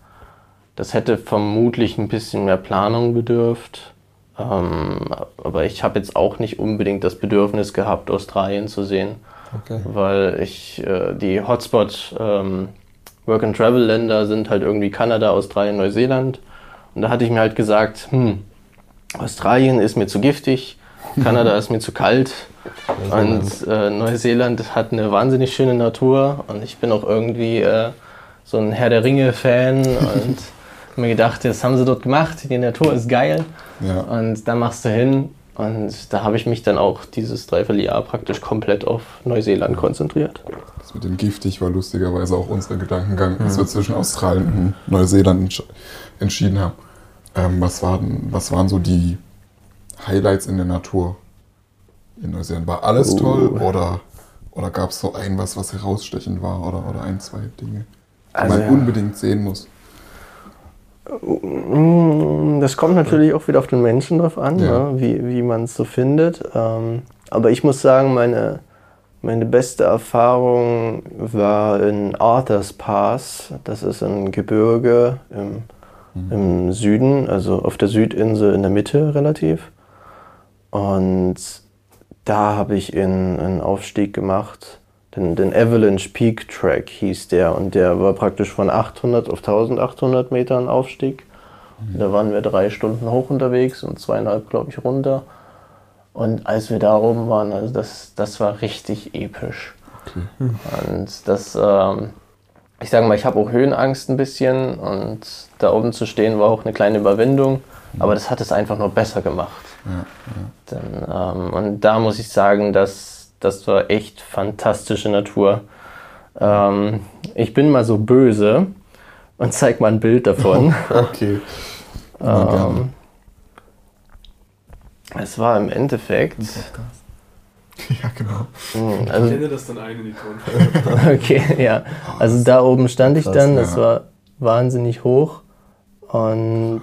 das hätte vermutlich ein bisschen mehr Planung bedürft. Ähm, aber ich habe jetzt auch nicht unbedingt das Bedürfnis gehabt, Australien zu sehen, Okay. weil ich äh, die Hotspot ähm, Work-and-Travel-Länder sind halt irgendwie Kanada, Australien, Neuseeland. Und da hatte ich mir halt gesagt, hm, Australien ist mir zu giftig, Kanada ist mir zu kalt und äh, Neuseeland hat eine wahnsinnig schöne Natur und ich bin auch irgendwie äh, so ein Herr der Ringe-Fan und mir gedacht, das haben sie dort gemacht, die Natur ist geil. Ja. Und da machst du hin. Und da habe ich mich dann auch dieses Dreivierteljahr praktisch komplett auf Neuseeland konzentriert. Das mit dem giftig war lustigerweise auch unser Gedankengang, als wir zwischen Australien und Neuseeland entsch entschieden haben. Ähm, was, waren, was waren so die Highlights in der Natur in Neuseeland? War alles Oh. toll oder, oder gab es so ein was, was herausstechend war oder, oder ein, zwei Dinge, die Also man ja. unbedingt sehen muss? Das kommt natürlich auch wieder auf den Menschen drauf an, Ja. ne? wie, wie man es so findet. Ähm, aber ich muss sagen, meine, meine beste Erfahrung war in Arthurs Pass. Das ist ein Gebirge im, im Süden, also auf der Südinsel in der Mitte relativ. Und da habe ich in, einen Aufstieg gemacht. Den, den Avalanche Peak Track hieß der. Und der war praktisch von 800 auf 1800 Metern Aufstieg. Da waren wir drei Stunden hoch unterwegs und zweieinhalb, glaube ich, runter. Und als wir da oben waren, also das, das war richtig episch. Okay. Und das, ähm, ich sage mal, ich habe auch Höhenangst ein bisschen und da oben zu stehen war auch eine kleine Überwindung, aber das hat es einfach nur besser gemacht. Ja, ja. Dann, ähm, und da muss ich sagen, dass das war echt fantastische Natur. Ähm, ich bin mal so böse und zeig mal ein Bild davon. Okay. Ähm, es war im Endeffekt, Ja, genau. mh, Ich also blende das dann ein in die Tonfolge. Okay, ja. Also da oben stand ich Krass, dann, das ja. war wahnsinnig hoch. Und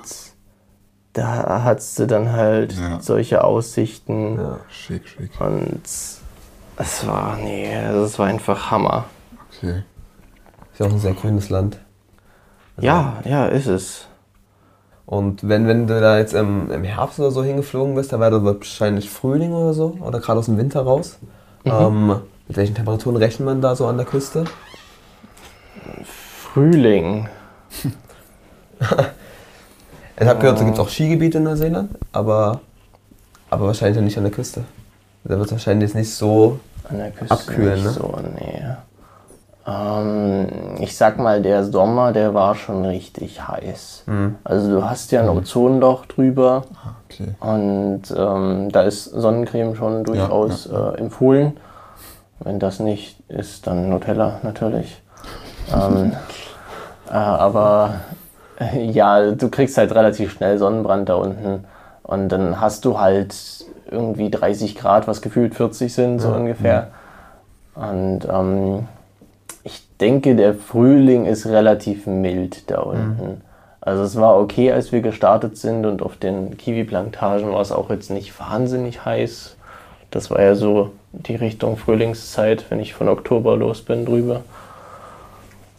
da hattest du dann halt Ja. solche Aussichten. Ja. Schick, schick. Und es war, nee, das war einfach Hammer. Okay. Ist ja auch ein sehr grünes Land. Ja, ja, ist es. Und wenn, wenn du da jetzt im, im Herbst oder so hingeflogen bist, dann war das wahrscheinlich Frühling oder so, oder gerade aus dem Winter raus. Ähm, mit welchen Temperaturen rechnet man da so an der Küste? Frühling. Ich habe gehört, da gibt es auch Skigebiete in Neuseeland, aber, aber wahrscheinlich nicht an der Küste. Da wird es wahrscheinlich jetzt nicht so. An der Küste Abkühlen, nicht ne? so, nee. Ähm, ich sag mal, der Sommer, der war schon richtig heiß. Mhm. Also du hast ja ein Ozonloch drüber. Okay. Und ähm, da ist Sonnencreme schon durchaus Äh, empfohlen. Wenn das nicht ist, dann Nutella natürlich. ähm, äh, aber ja, du kriegst halt relativ schnell Sonnenbrand da unten. Und dann hast du halt irgendwie 30 Grad, was gefühlt 40 sind, so ungefähr. Und ähm, ich denke, der Frühling ist relativ mild da unten. Also es war okay, als wir gestartet sind und auf den Kiwi-Plantagen war es auch jetzt nicht wahnsinnig heiß. Das war ja so die Richtung Frühlingszeit, wenn ich von Oktober los bin drüber.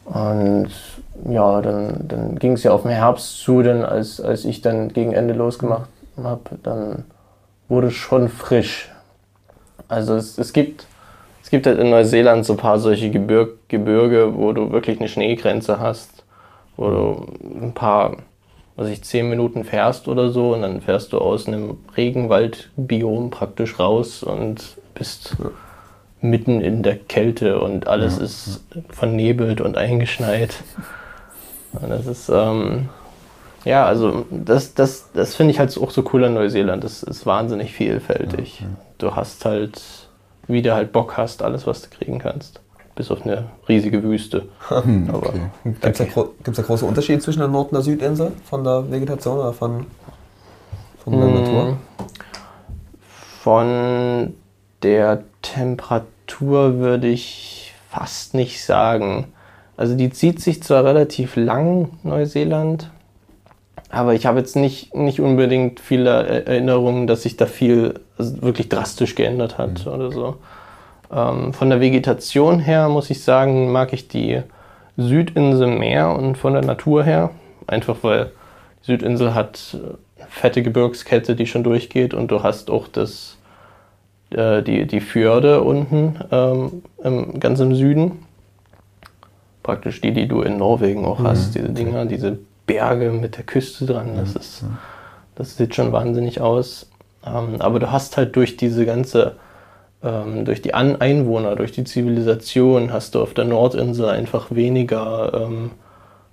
Und ja, dann, dann ging es ja auf den Herbst zu, denn als, als ich dann gegen Ende losgemacht habe, dann wurde es schon frisch. Also es, es gibt es gibt halt in Neuseeland so ein paar solche Gebirg, Gebirge, wo du wirklich eine Schneegrenze hast, wo du ein paar, was ich, zehn Minuten fährst oder so und dann fährst du aus einem Regenwaldbiom praktisch raus und bist mitten in der Kälte und alles ist vernebelt und eingeschneit. Das ist, ähm, ja, also das, das, das finde ich halt auch so cool an Neuseeland. Das ist wahnsinnig vielfältig. Du hast halt, wie du halt Bock hast, alles, was du kriegen kannst. Bis auf eine riesige Wüste. Hm, okay. Gibt es da, gro gibt's da große Unterschiede zwischen der Nord- und der Südinsel von der Vegetation oder von, von der Natur? Von der Temperatur würde ich fast nicht sagen. Also die zieht sich zwar relativ lang, Neuseeland, aber ich habe jetzt nicht, nicht unbedingt viele Er- Erinnerungen, dass sich da viel also wirklich drastisch geändert hat oder so. Ähm, von der Vegetation her muss ich sagen, mag ich die Südinsel mehr und von der Natur her. Einfach weil die Südinsel hat äh, fette Gebirgskette, die schon durchgeht und du hast auch das, äh, die, die Fjorde unten ähm, im, ganz im Süden. Praktisch die, die du in Norwegen auch hast, diese Dinger, diese Berge mit der Küste dran. Das, ist, das sieht schon wahnsinnig aus. Ähm, aber du hast halt durch diese ganze, ähm, durch die An Einwohner, durch die Zivilisation, hast du auf der Nordinsel einfach weniger ähm,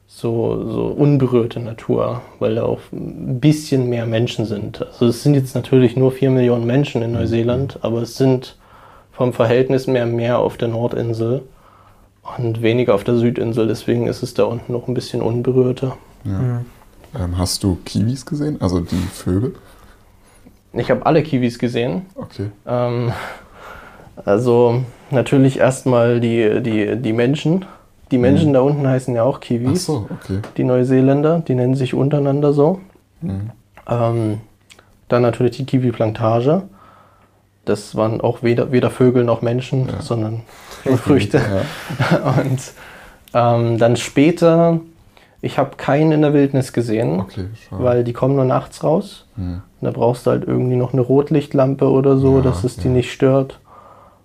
so, so unberührte Natur, weil da auch ein bisschen mehr Menschen sind. Also es sind jetzt natürlich nur 4 Millionen Menschen in Neuseeland, aber es sind vom Verhältnis mehr mehr auf der Nordinsel und weniger auf der Südinsel. Deswegen ist es da unten noch ein bisschen unberührter. Ja. Ähm, hast du Kiwis gesehen? Also die Vögel? Ich habe alle Kiwis gesehen. Okay. Ähm, also natürlich erstmal die, die, die Menschen. Die Menschen da unten heißen ja auch Ach Kiwis. so, okay. Die Neuseeländer, die nennen sich untereinander so. Mhm. Ähm, dann natürlich die Kiwi-Plantage. Das waren auch weder, weder Vögel noch Menschen, Ja. sondern nur Früchte. Ja. Und ähm, dann später, ich habe keinen in der Wildnis gesehen, Okay, weil die kommen nur nachts raus. Und da brauchst du halt irgendwie noch eine Rotlichtlampe oder so, Ja, dass es die ja. nicht stört.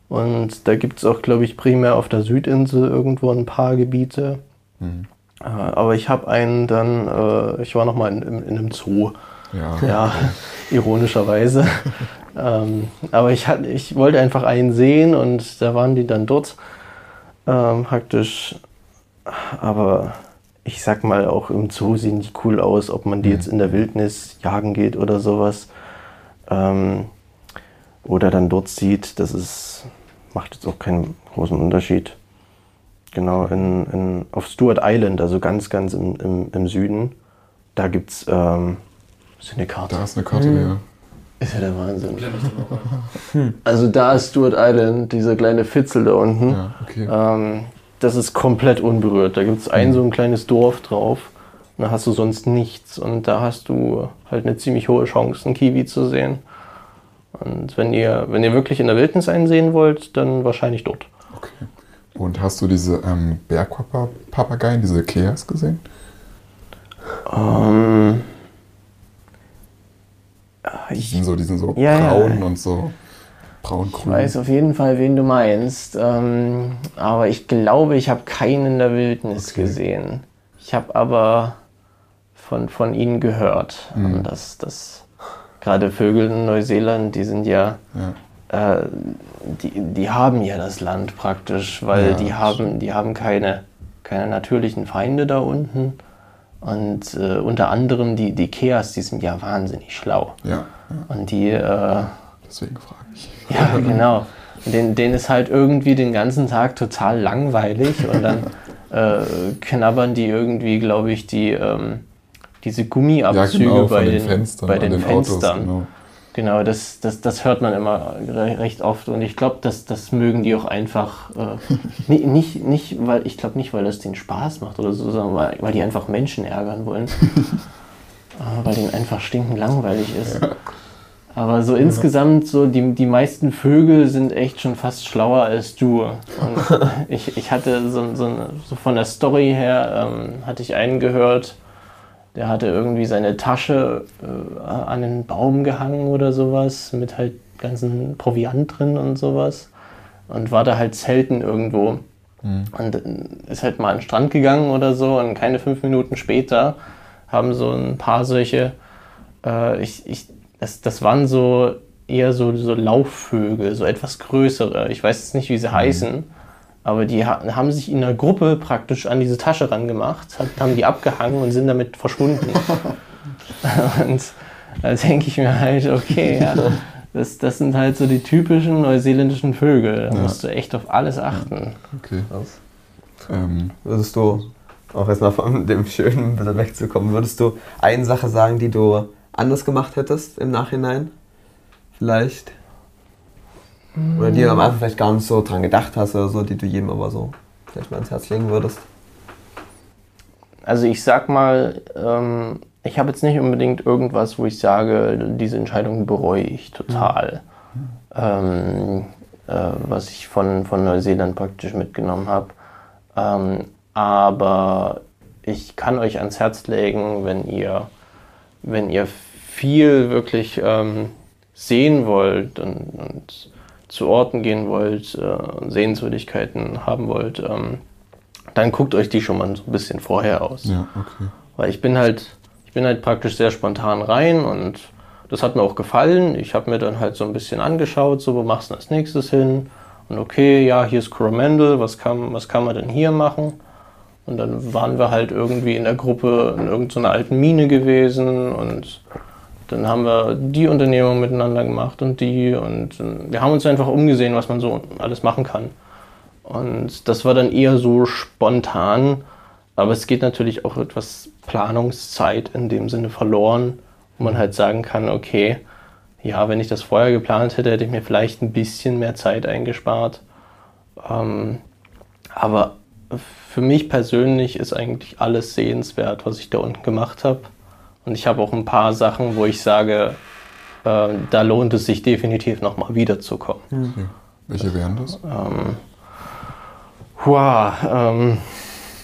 Und da gibt es auch, glaube ich, primär auf der Südinsel irgendwo ein paar Gebiete. Mhm. Äh, aber ich habe einen dann, äh, ich war nochmal in, in, in einem Zoo. Ja. Ja, ironischerweise. Ähm, aber ich, hatte, ich wollte einfach einen sehen und da waren die dann dort ähm, praktisch. Aber ich sag mal, auch im Zoo sehen die cool aus, ob man die jetzt in der Wildnis jagen geht oder sowas. Ähm, oder dann dort sieht, das ist, macht jetzt auch keinen großen Unterschied. Genau, in, in, auf Stewart Island, also ganz, ganz im, im, im Süden, da gibt es ähm, ist eine Karte. Da ist eine Karte, Mhm. ja. Ist ja der Wahnsinn. Also da ist Stewart Island, dieser kleine Fitzel da unten. Ja, okay. Ähm, das ist komplett unberührt. Da gibt es ein so ein kleines Dorf drauf. Da hast du sonst nichts. Und da hast du halt eine ziemlich hohe Chance, einen Kiwi zu sehen. Und wenn ihr, wenn ihr wirklich in der Wildnis einen sehen wollt, dann wahrscheinlich dort. okay. Und hast du diese ähm, Bergpapageien, diese Keas gesehen? Ähm, Die sind so, die sind so Ja, ja. braun und so Ich braun-grün. weiß auf jeden Fall, wen du meinst. Ähm, aber ich glaube, ich habe keinen in der Wildnis Okay. gesehen. Ich habe aber von, von ihnen gehört, Mhm. dass, dass gerade Vögel in Neuseeland, die sind ja, Ja. äh, die, die haben ja das Land praktisch, weil Ja, die, haben, die haben keine, keine natürlichen Feinde da unten. Und äh, unter anderem die, die Keas, die sind ja wahnsinnig schlau. Ja, ja, Und die, äh, deswegen frage ich. ja, genau. Den, denen ist halt irgendwie den ganzen Tag total langweilig und dann äh, knabbern die irgendwie, glaube ich, die, ähm, diese Gummiabzüge ja, genau, bei den, den Fenstern, bei den, den Fenstern. Autos. Genau. Genau, das, das, das hört man immer re recht oft und ich glaube, das, das mögen die auch einfach äh, nicht, nicht, nicht, weil ich glaube nicht, weil das denen Spaß macht oder so, sondern weil, weil die einfach Menschen ärgern wollen. äh, weil denen einfach stinkend langweilig ist. Aber so insgesamt, so die, die meisten Vögel sind echt schon fast schlauer als du. Und ich, ich hatte so, so, eine, so von der Story her, ähm, hatte ich einen gehört, der hatte irgendwie seine Tasche äh, an den Baum gehangen oder sowas, mit halt ganzen Proviant drin und sowas. Und war da halt selten irgendwo. Und äh, ist halt mal an den Strand gegangen oder so und keine fünf Minuten später haben so ein paar solche, äh, ich, ich, das, das waren so eher so, so Laufvögel, so etwas größere. Ich weiß jetzt nicht, wie sie heißen, aber die ha haben sich in einer Gruppe praktisch an diese Tasche rangemacht, haben die abgehangen und sind damit verschwunden. und da denke ich mir halt, okay, ja, das, das sind halt so die typischen neuseeländischen Vögel. Da Ja. musst du echt auf alles achten. Okay. Krass. Ähm, Würdest du, auch jetzt mal von dem Schönen bisschen wegzukommen, würdest du eine Sache sagen, die du anders gemacht hättest im Nachhinein? Vielleicht? Oder die du am Anfang vielleicht gar nicht so dran gedacht hast oder so, die du jedem aber so vielleicht mal ins Herz legen würdest? Also ich sag mal, ähm, ich habe jetzt nicht unbedingt irgendwas, wo ich sage, diese Entscheidung bereue ich total. Ähm, äh, was ich von, von Neuseeland praktisch mitgenommen habe. Ähm, aber ich kann euch ans Herz legen, wenn ihr, wenn ihr viel wirklich ähm, sehen wollt und, und zu Orten gehen wollt, äh, Sehenswürdigkeiten haben wollt, ähm, dann guckt euch die schon mal so ein bisschen vorher aus. ja, okay. Weil ich bin halt, ich bin halt praktisch sehr spontan rein und das hat mir auch gefallen. Ich habe mir dann halt so ein bisschen angeschaut, so wo machst du als nächstes hin? Und okay, ja, hier ist Coromandel, was kann, was kann man denn hier machen? Und dann waren wir halt irgendwie in der Gruppe in irgendeiner alten Mine gewesen und dann haben wir die Unternehmung miteinander gemacht und die und äh, wir haben uns einfach umgesehen, was man so alles machen kann. Und das war dann eher so spontan, aber es geht natürlich auch etwas Planungszeit in dem Sinne verloren, wo man halt sagen kann, okay, ja, wenn ich das vorher geplant hätte, hätte ich mir vielleicht ein bisschen mehr Zeit eingespart. Ähm, aber für mich persönlich ist eigentlich alles sehenswert, was ich da unten gemacht habe. Und ich habe auch ein paar Sachen, wo ich sage, äh, da lohnt es sich definitiv nochmal wiederzukommen. Okay. Welche wären das? Ähm, wow, ähm,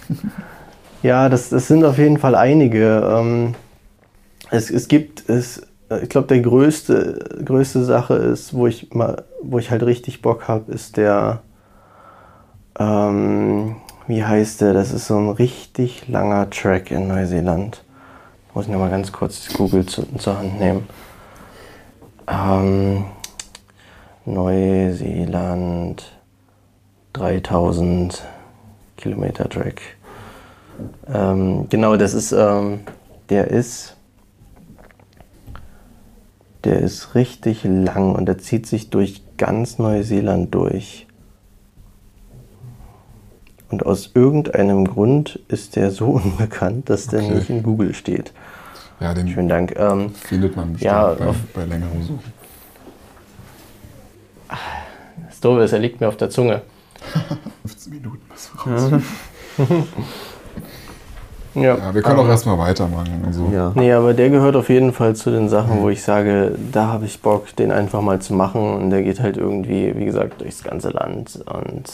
ja, das, das sind auf jeden Fall einige. Ähm, es, es gibt, es, ich glaube, der größte, größte Sache ist, wo ich mal, wo ich halt richtig Bock habe, ist der, ähm, wie heißt der? Das ist so ein richtig langer Track in Neuseeland. Muss ich nochmal ganz kurz Google zu, zur Hand nehmen. Ähm, Neuseeland 3000 Kilometer Track. Ähm, genau, das ist, ähm, der ist, der ist richtig lang und der zieht sich durch ganz Neuseeland durch. Und aus irgendeinem Grund ist der so unbekannt, dass der Okay. nicht in Google steht. Ja, den Schönen Dank. Ähm, findet man bestimmt Ja, bei, auf- bei längerem Suchen. das Doofe ist, er liegt mir auf der Zunge. 15 Minuten bis wir raus. Ja, Ja, wir können auch erstmal weitermachen. Also, Ja. Nee, aber der gehört auf jeden Fall zu den Sachen, wo ich sage, da habe ich Bock, den einfach mal zu machen. Und der geht halt irgendwie, wie gesagt, durchs ganze Land und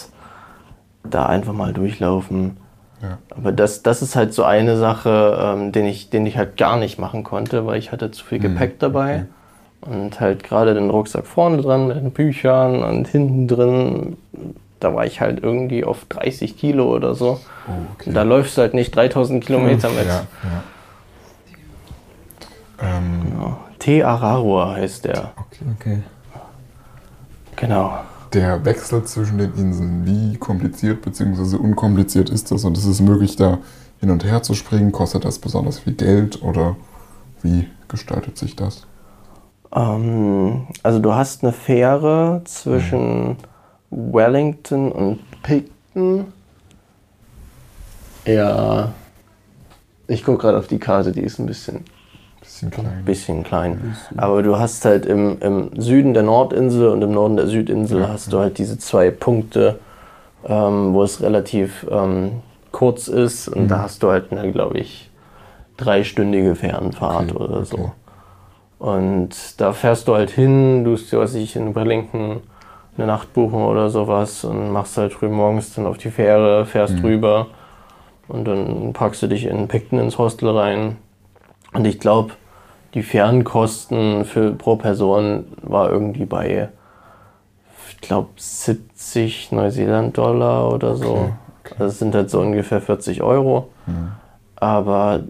da einfach mal durchlaufen. Ja. Aber das, das ist halt so eine Sache, ähm, den, ich, den ich halt gar nicht machen konnte, weil ich hatte zu viel Gepäck dabei. Und halt gerade den Rucksack vorne dran mit den Büchern und hinten drin, da war ich halt irgendwie auf 30 Kilo oder so. Oh, okay. Da läufst du halt nicht 3000 Kilometer mit. Ja, ja. Ähm, Genau. Te Ararua heißt der. okay. Okay. Genau. Der Wechsel zwischen den Inseln, wie kompliziert bzw. unkompliziert ist das? Und ist es möglich, da hin und her zu springen? Kostet das besonders viel Geld oder wie gestaltet sich das? Ähm, also du hast eine Fähre zwischen Wellington und Picton. Ja. Ich gucke gerade auf die Karte, die ist ein bisschen, Bisschen klein. bisschen klein. Aber du hast halt im, im Süden der Nordinsel und im Norden der Südinsel hast du halt diese zwei Punkte, ähm, wo es relativ ähm, kurz ist. Und da hast du halt eine, glaube ich, dreistündige Fernfahrt Okay, oder okay. so. Und da fährst du halt hin, du hast, was ich, in Wellington eine Nacht buchen oder sowas und machst halt früh morgens dann auf die Fähre, fährst rüber und dann packst du dich in Picton ins Hostel rein. Und ich glaube, die Fernkosten für pro Person war irgendwie bei, ich glaube, 70 Neuseeland-Dollar oder so. Okay, Also Das sind halt so ungefähr 40 Euro. Aber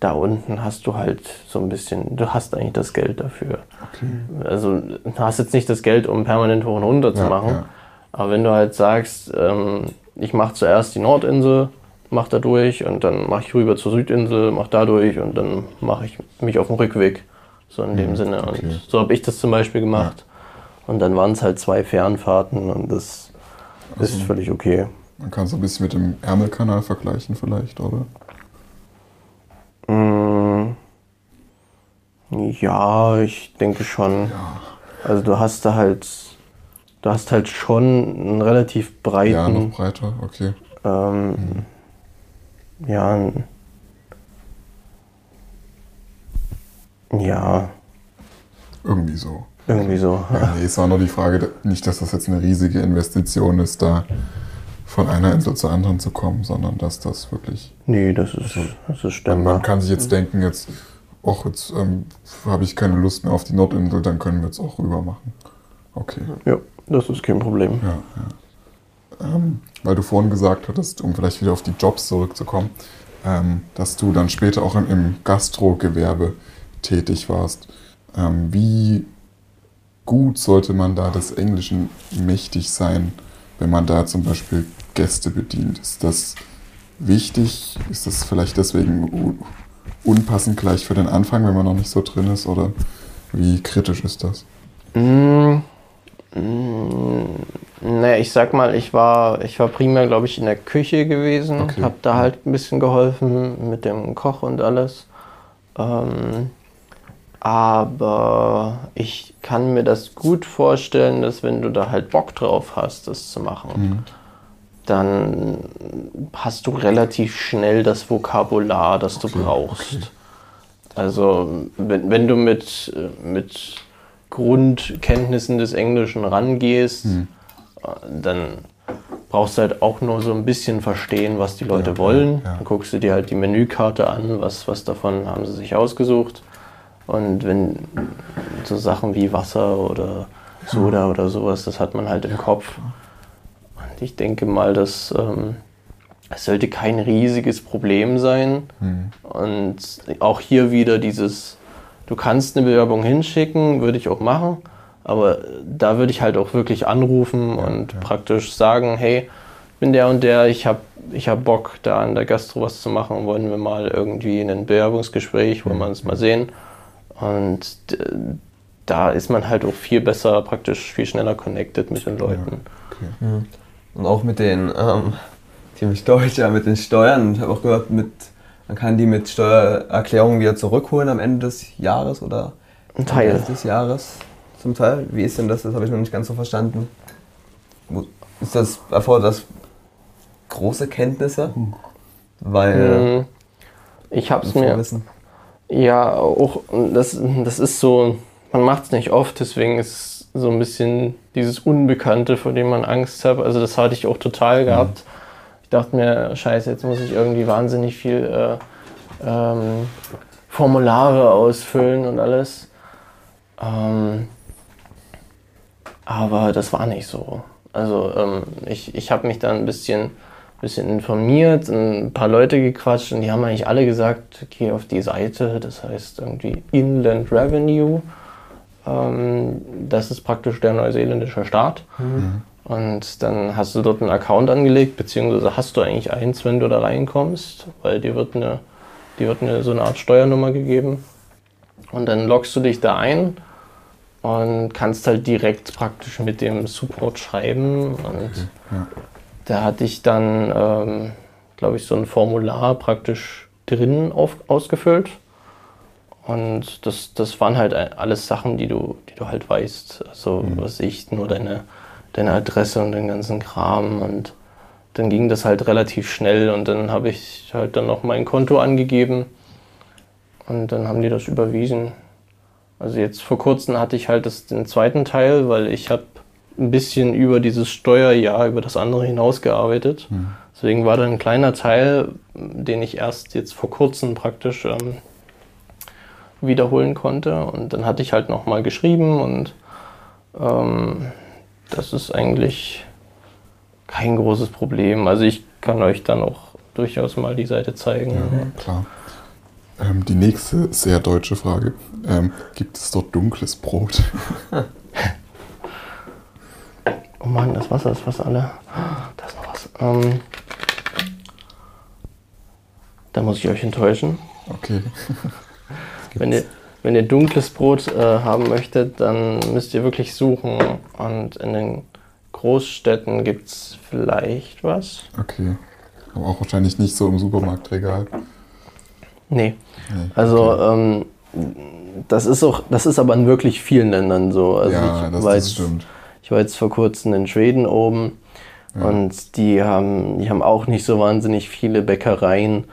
da unten hast du halt so ein bisschen, du hast eigentlich das Geld dafür. Okay. Also du hast jetzt nicht das Geld, um permanent hoch und runter zu Ja, machen. ja. Aber wenn du halt sagst, ähm, ich mache zuerst die Nordinsel, mach da durch und dann mache ich rüber zur Südinsel, mach da durch und dann mache ich mich auf den Rückweg. So in dem Sinne. Mhm, okay. Und so habe ich das zum Beispiel gemacht. Und dann waren es halt zwei Fernfahrten und das Also ist völlig okay. Man kann es ein bisschen mit dem Ärmelkanal vergleichen vielleicht, oder? Mm, Ja, ich denke schon. Ja. Also du hast da halt, du hast halt schon einen relativ breiten, Ja, noch breiter, okay. ähm, ja, ein- ja, Irgendwie so. irgendwie so. Ja, nee, es war nur die Frage, nicht, dass das jetzt eine riesige Investition ist, da von einer Insel zur anderen zu kommen, sondern dass das wirklich. Nee, das ist, das ist Man, stemmbar. man kann sich jetzt denken, jetzt, och, jetzt ähm, habe ich keine Lust mehr auf die Nordinsel, dann können wir jetzt auch rüber machen. Okay. Ja, das ist kein Problem. Ja, ja. Ähm, weil du vorhin gesagt hattest, um vielleicht wieder auf die Jobs zurückzukommen, ähm, dass du dann später auch im, im Gastrogewerbe tätig warst. Ähm, wie gut sollte man da des Englischen mächtig sein, wenn man da zum Beispiel Gäste bedient? Ist das wichtig? Ist das vielleicht deswegen unpassend gleich für den Anfang, wenn man noch nicht so drin ist? Oder wie kritisch ist das? Mm, naja, ich sag mal, ich war, ich war primär, glaube ich, in der Küche gewesen, Okay. hab da halt ein bisschen geholfen mit dem Koch und alles. Ähm, aber ich kann mir das gut vorstellen, dass wenn du da halt Bock drauf hast, das zu machen, dann hast du relativ schnell das Vokabular, das du brauchst. Also wenn, wenn du mit, mit Grundkenntnissen des Englischen rangehst, Hm. dann brauchst du halt auch nur so ein bisschen verstehen, was die Leute Ja, wollen. ja. Dann guckst du dir halt die Menükarte an, was, was davon haben sie sich ausgesucht. Und wenn so Sachen wie Wasser oder Soda oder sowas, das hat man halt im Kopf. Und ich denke mal, dass ähm, es sollte kein riesiges Problem sein. Und auch hier wieder dieses, du kannst eine Bewerbung hinschicken, würde ich auch machen. Aber da würde ich halt auch wirklich anrufen und praktisch sagen, hey, ich bin der und der, ich habe ich hab Bock, da an der Gastro was zu machen, wollen wir mal irgendwie in ein Bewerbungsgespräch, wollen wir uns mal sehen. Und d- da ist man halt auch viel besser, praktisch viel schneller connected mit den Leuten. Okay. Und auch mit den, ähm, ziemlich deutsch, ja, mit den Steuern. Ich habe auch gehört, mit, man kann die mit Steuererklärungen wieder zurückholen am Ende des Jahres oder Ein Teil. des Jahres zum Teil. Wie ist denn das? Das habe ich noch nicht ganz so verstanden. Ist das, erfordert das große Kenntnisse? Weil, Mm, Ich habe es mir Vorwissen. Ja, auch das, das ist so, man macht es nicht oft, deswegen ist es so ein bisschen dieses Unbekannte, vor dem man Angst hat. Also das hatte ich auch total gehabt. Ich dachte mir, scheiße, jetzt muss ich irgendwie wahnsinnig viel äh, ähm, Formulare ausfüllen und alles. Ähm, aber das war nicht so. Also ähm, ich, ich habe mich da ein bisschen, bisschen informiert, ein paar Leute gequatscht und die haben eigentlich alle gesagt, geh auf die Seite, das heißt irgendwie Inland Revenue. Ähm, das ist praktisch der neuseeländische Staat. Und dann hast du dort einen Account angelegt, beziehungsweise hast du eigentlich eins, wenn du da reinkommst, weil dir wird eine, dir wird eine, so eine Art Steuernummer gegeben. Und dann loggst du dich da ein und kannst halt direkt praktisch mit dem Support schreiben. Und Ja. da hatte ich dann, ähm, glaube ich, so ein Formular praktisch drin auf, ausgefüllt. Und das, das waren halt alles Sachen, die du, die du halt weißt. Also, was ich, nur deine, deine Adresse und den ganzen Kram. Und dann ging das halt relativ schnell. Und dann habe ich halt dann noch mein Konto angegeben. Und dann haben die das überwiesen. Also jetzt vor kurzem hatte ich halt das, den zweiten Teil, weil ich habe ein bisschen über dieses Steuerjahr, über das andere hinaus gearbeitet. Deswegen war da ein kleiner Teil, den ich erst jetzt vor kurzem praktisch ähm, wiederholen konnte. Und dann hatte ich halt nochmal geschrieben und ähm, das ist eigentlich kein großes Problem. Also ich kann euch dann auch durchaus mal die Seite zeigen. Ja, klar. Ähm, die nächste sehr deutsche Frage. Ähm, gibt es dort dunkles Brot? Oh Mann, das Wasser ist fast alle. Da ist noch was. Ähm, da muss ich euch enttäuschen. Okay. Wenn ihr, wenn ihr dunkles Brot äh, haben möchtet, dann müsst ihr wirklich suchen. Und in den Großstädten gibt es vielleicht was. Okay. Aber auch wahrscheinlich nicht so im Supermarktregal. Nee. Nee, Also ähm, das ist auch, das ist aber in wirklich vielen Ländern so. Also ja, ich das, war jetzt- stimmt. Ich war jetzt vor kurzem in Schweden oben und die haben, die haben auch nicht so wahnsinnig viele Bäckereien.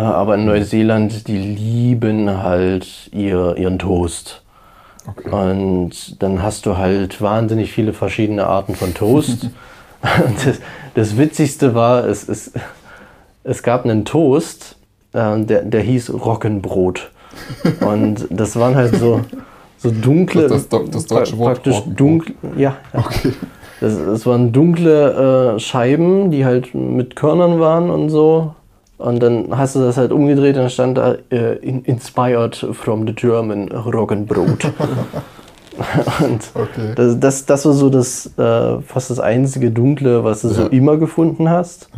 Äh, Aber in Neuseeland, die lieben halt ihr, ihren Toast. Okay. Und dann hast du halt wahnsinnig viele verschiedene Arten von Toast. Das, das Witzigste war, es, es, es gab einen Toast, äh, der, der hieß Roggenbrot. Und das waren halt so, so dunkle, Das- das- das deutsche Wort praktisch dunkle, ja, ja. Okay. Das, das waren dunkle äh, Scheiben, die halt mit Körnern waren und so. Und dann hast du das halt umgedreht und dann stand da äh, in, inspired from the German Roggenbrot. und Okay. das, das, das war so das äh, fast das einzige Dunkle, was du so Ja. immer gefunden hast.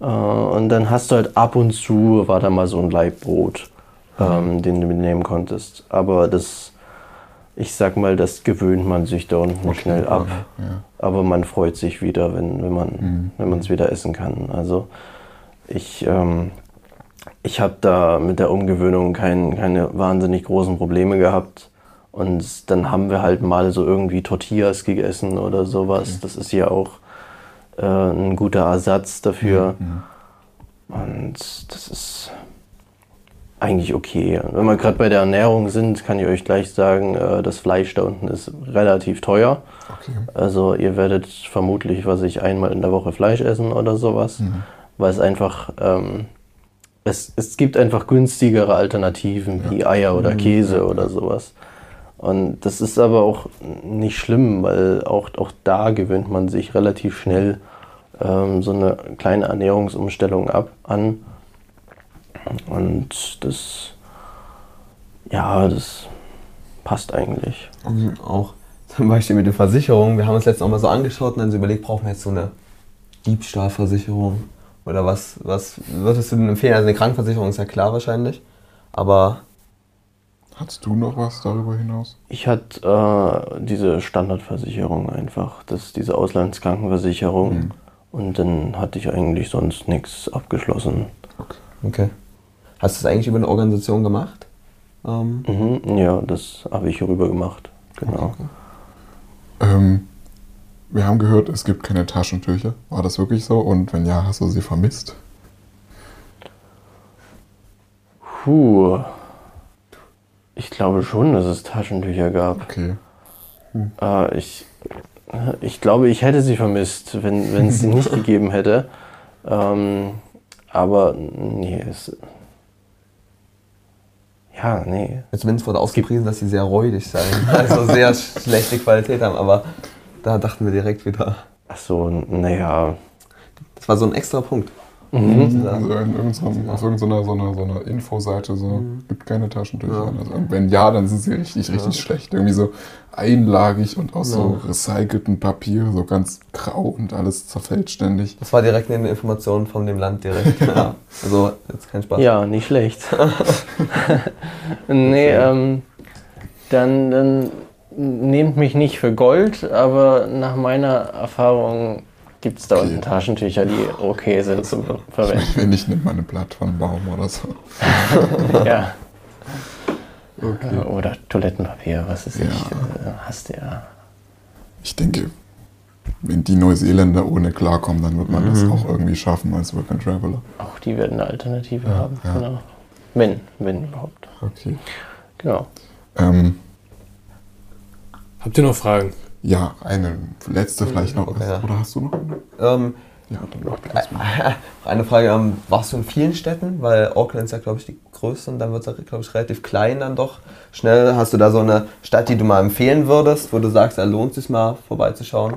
Ja. Äh, und dann hast du halt ab und zu, war da mal so ein Leibbrot, ähm, den du mitnehmen konntest. Aber das, ich sag mal, das gewöhnt man sich da unten Okay, schnell ab. ja. Aber man freut sich wieder, wenn, wenn man Mhm. es wieder essen kann. Also ich, ähm, ich habe da mit der Umgewöhnung kein, keine wahnsinnig großen Probleme gehabt. Und dann haben wir halt mal so irgendwie Tortillas gegessen oder sowas. Das ist ja auch äh, ein guter Ersatz dafür. Mhm. Und das ist eigentlich okay. Wenn wir gerade bei der Ernährung sind, kann ich euch gleich sagen, äh, das Fleisch da unten ist relativ teuer. Okay. Also ihr werdet vermutlich, was ich einmal in der Woche Fleisch essen oder sowas, weil es einfach, ähm, es, es gibt einfach günstigere Alternativen wie Eier oder Käse oder sowas. Und das ist aber auch nicht schlimm, weil auch, auch da gewöhnt man sich relativ schnell ähm, so eine kleine Ernährungsumstellung ab an. Und das, ja, das passt eigentlich. Und auch zum Beispiel mit den Versicherungen. Wir haben uns letztens auch mal so angeschaut und dann so überlegt, brauchen wir jetzt so eine Diebstahlversicherung? Oder was, was würdest du denn empfehlen? Also eine Krankenversicherung ist ja klar wahrscheinlich. Aber Hattest du noch was darüber hinaus? Ich hatte äh, diese Standardversicherung einfach, das ist diese Auslandskrankenversicherung. Und dann hatte ich eigentlich sonst nichts abgeschlossen. okay. Hast du das eigentlich über eine Organisation gemacht? Ähm, Mhm, ja, das habe ich rüber gemacht. Genau. Ähm, wir haben gehört, es gibt keine Taschentücher. War das wirklich so? Und wenn ja, hast du sie vermisst? Puh. Ich glaube schon, dass es Taschentücher gab. Okay. Äh, ich, ich glaube, ich hätte sie vermisst, wenn wenn es sie nicht gegeben hätte. Ähm, aber nee, es. Ja, nee. Zumindest wurde ausgepriesen, dass sie sehr räudig seien. Also sehr schlechte Qualität haben. Aber da dachten wir direkt wieder, Ach so, naja. das war so ein extra Punkt. Also in irgendeinem, auf irgendeiner so einer, so einer Infoseite so, gibt keine Taschentücher. Also, und wenn ja, dann sind sie richtig, richtig schlecht. Irgendwie so einlagig und aus so recyceltem Papier, so ganz grau und alles zerfällt ständig. Das war direkt neben den Informationen von dem Land direkt. ja. Also jetzt kein Spaß. Ja, nicht schlecht. nee, ähm, dann, dann nehmt mich nicht für Gold, aber nach meiner Erfahrung gibt es da unten Taschentücher, die okay sind zum Verwenden. Wenn nicht, nimmt man ein Blatt von Baum oder so. ja. Okay. Oder Toilettenpapier, was ist ich, Ja. äh, hast du ja. Ich denke, wenn die Neuseeländer ohne klarkommen, dann wird man das auch irgendwie schaffen als Work and Traveler. Auch die werden eine Alternative Ja, haben. ja. Genau. Wenn, wenn überhaupt. Okay. Genau. Ähm, Habt ihr noch Fragen? ja, eine letzte vielleicht noch. Okay, ja. Oder hast du noch eine? Ähm, Ja, dann das mal. eine Frage, ähm, warst du in vielen Städten? Weil Auckland ist ja, glaube ich, die größte und dann wird es, glaube ich, relativ klein dann doch. Schnell, hast du da so eine Stadt, die du mal empfehlen würdest, wo du sagst, da lohnt es sich mal vorbeizuschauen?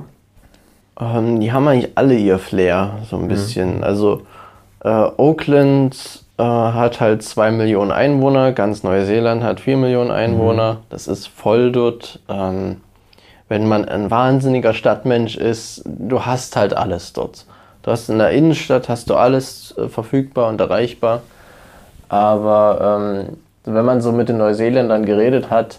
Ähm, die haben eigentlich alle ihr Flair, so ein bisschen. Also äh, Oakland äh, hat halt 2 Millionen Einwohner, ganz Neuseeland hat 4 Millionen Einwohner. Das ist voll dort. Ähm, wenn man ein wahnsinniger Stadtmensch ist, du hast halt alles dort. Du hast in der Innenstadt hast du alles äh, verfügbar und erreichbar. Aber ähm, wenn man so mit den Neuseeländern geredet hat,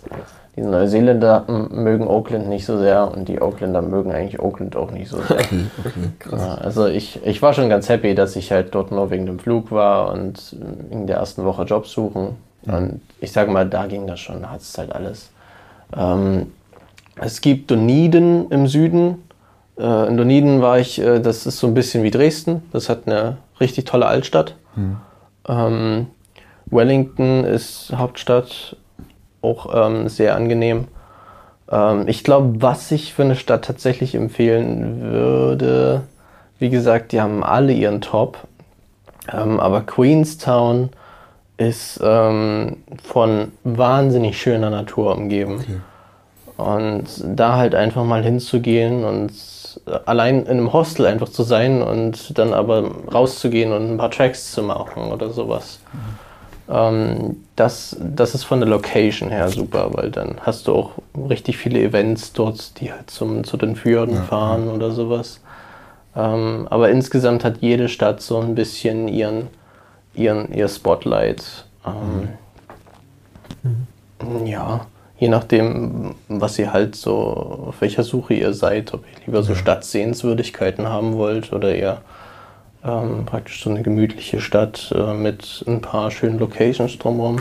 die Neuseeländer mögen Oakland nicht so sehr und die Oakländer mögen eigentlich Oakland auch nicht so sehr. Okay, okay. Ja, also ich, ich war schon ganz happy, dass ich halt dort nur wegen dem Flug war und in der ersten Woche Job suchen. Und ich sag mal, da ging das schon, da hat es halt alles. Ähm, es gibt Dunedin im Süden. Äh, in Dunedin war ich, äh, das ist so ein bisschen wie Dresden. Das hat eine richtig tolle Altstadt. Ähm, Wellington ist Hauptstadt, auch ähm, sehr angenehm. Ähm, ich glaube, was ich für eine Stadt tatsächlich empfehlen würde, wie gesagt, die haben alle ihren Top. Ähm, aber Queenstown ist ähm, von wahnsinnig schöner Natur umgeben. Okay. Und da halt einfach mal hinzugehen und allein in einem Hostel einfach zu sein und dann aber rauszugehen und ein paar Tracks zu machen oder sowas. Ähm, das, das ist von der Location her super, weil dann hast du auch richtig viele Events dort, die halt zum, zu den Fjorden fahren oder sowas. Ähm, aber insgesamt hat jede Stadt so ein bisschen ihren, ihren, ihr Spotlight. Ähm, Ja, je nachdem, was ihr halt so, auf welcher Suche ihr seid, ob ihr lieber so Stadtsehenswürdigkeiten haben wollt oder eher ähm, praktisch so eine gemütliche Stadt äh, mit ein paar schönen Locations drumherum.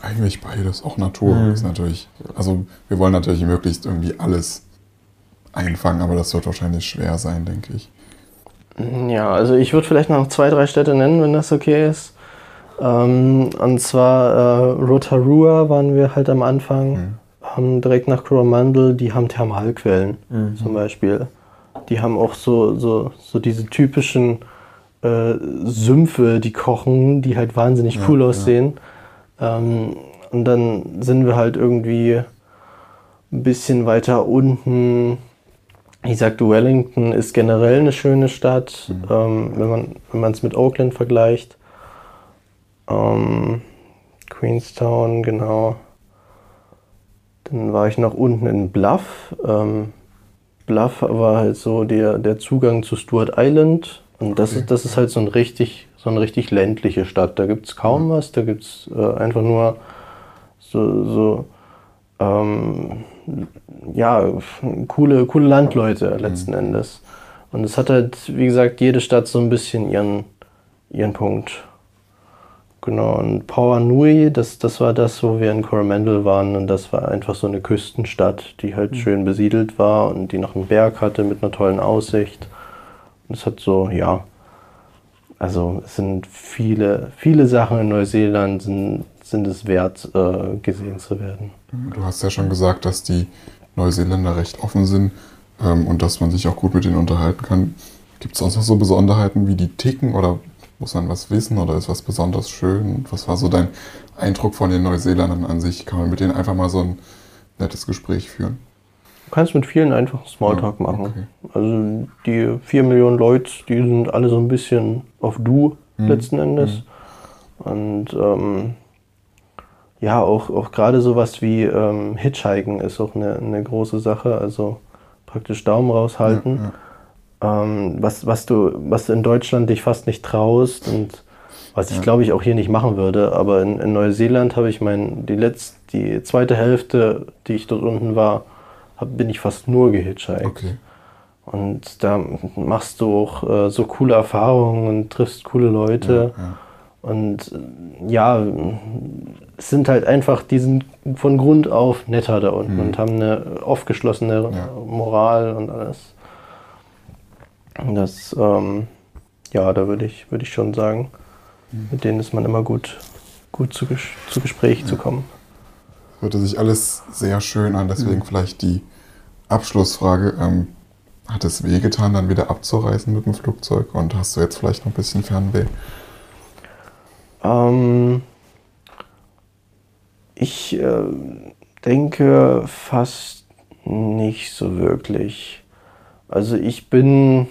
Eigentlich beides. Auch Natur ist natürlich. Also, wir wollen natürlich möglichst irgendwie alles einfangen, aber das wird wahrscheinlich schwer sein, denke ich. Ja, also ich würde vielleicht noch zwei, drei Städte nennen, wenn das okay ist. Ähm, und zwar äh, Rotorua waren wir halt am Anfang, haben direkt nach Coromandel, die haben Thermalquellen zum Beispiel. Die haben auch so, so, so diese typischen äh, Sümpfe, die kochen, die halt wahnsinnig cool aussehen. Ähm, und dann sind wir halt irgendwie ein bisschen weiter unten. Ich sagte, Wellington ist generell eine schöne Stadt, ähm, wenn man wenn man es mit Oakland vergleicht. Ähm, Queenstown, genau. Dann war ich noch unten in Bluff. Ähm, Bluff war halt so der, der Zugang zu Stuart Island. Und das, ist, das ist halt so ein richtig, so eine richtig ländliche Stadt. Da gibt es kaum was, da gibt es äh, einfach nur so, so ähm, ja, coole, coole Landleute letzten Endes. Und es hat halt, wie gesagt, jede Stadt so ein bisschen ihren, ihren Punkt. Genau, und Power Nui, das, das war das, wo wir in Coromandel waren. Und das war einfach so eine Küstenstadt, die halt schön besiedelt war und die noch einen Berg hatte mit einer tollen Aussicht. Und es hat so, ja, also es sind viele, viele Sachen in Neuseeland sind, sind es wert, äh, gesehen zu werden. Du hast ja schon gesagt, dass die Neuseeländer recht offen sind ähm, und dass man sich auch gut mit denen unterhalten kann. Gibt es sonst noch so Besonderheiten, wie die ticken oder muss man was wissen oder ist was besonders schön? Was war so dein Eindruck von den Neuseeländern an sich? Kann man mit denen einfach mal so ein nettes Gespräch führen? Du kannst mit vielen einfach Smalltalk Ja, machen. okay. Also die vier Millionen Leute, die sind alle so ein bisschen auf Du letzten Endes. Und ähm, ja, auch, auch gerade sowas wie ähm, Hitchhiken ist auch eine, eine große Sache. Also praktisch Daumen raushalten. Ähm, was, was, du, was du in Deutschland dich fast nicht traust und was ich glaube ich auch hier nicht machen würde. Aber in, in Neuseeland habe ich mein, die, letzte, die zweite Hälfte, die ich dort unten war, hab, bin ich fast nur gehitchhiked. Okay. Und da machst du auch äh, so coole Erfahrungen und triffst coole Leute. Ja, ja. Und äh, ja, es sind halt einfach, die sind von Grund auf netter da unten und haben eine aufgeschlossene Mhm. Ja. Moral und alles. Das, ähm, ja, da würde ich, würde ich schon sagen, Mhm. mit denen ist man immer gut, gut zu, Ges zu Gespräch zu kommen. Hörte sich alles sehr schön an, deswegen vielleicht die Abschlussfrage. Ähm, hat es wehgetan, dann wieder abzureisen mit dem Flugzeug und hast du jetzt vielleicht noch ein bisschen Fernweh? Ähm, ich äh, denke fast nicht so wirklich. Also ich bin,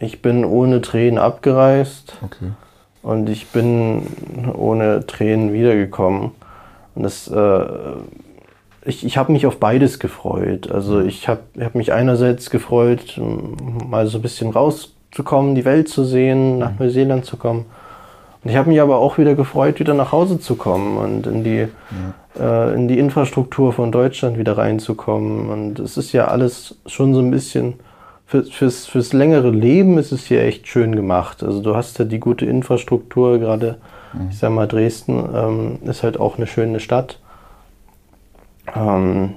ich bin ohne Tränen abgereist Okay. und ich bin ohne Tränen wiedergekommen. Und das, äh, ich, ich habe mich auf beides gefreut. Also ich habe hab mich einerseits gefreut, mal so ein bisschen rauszukommen, die Welt zu sehen, nach Neuseeland zu kommen. Und ich habe mich aber auch wieder gefreut, wieder nach Hause zu kommen und in die, äh, in die Infrastruktur von Deutschland wieder reinzukommen. Und es ist ja alles schon so ein bisschen, für, fürs, fürs längere Leben ist es hier echt schön gemacht. Also du hast ja die gute Infrastruktur, gerade, ich sag mal, Dresden ähm, ist halt auch eine schöne Stadt. Ähm,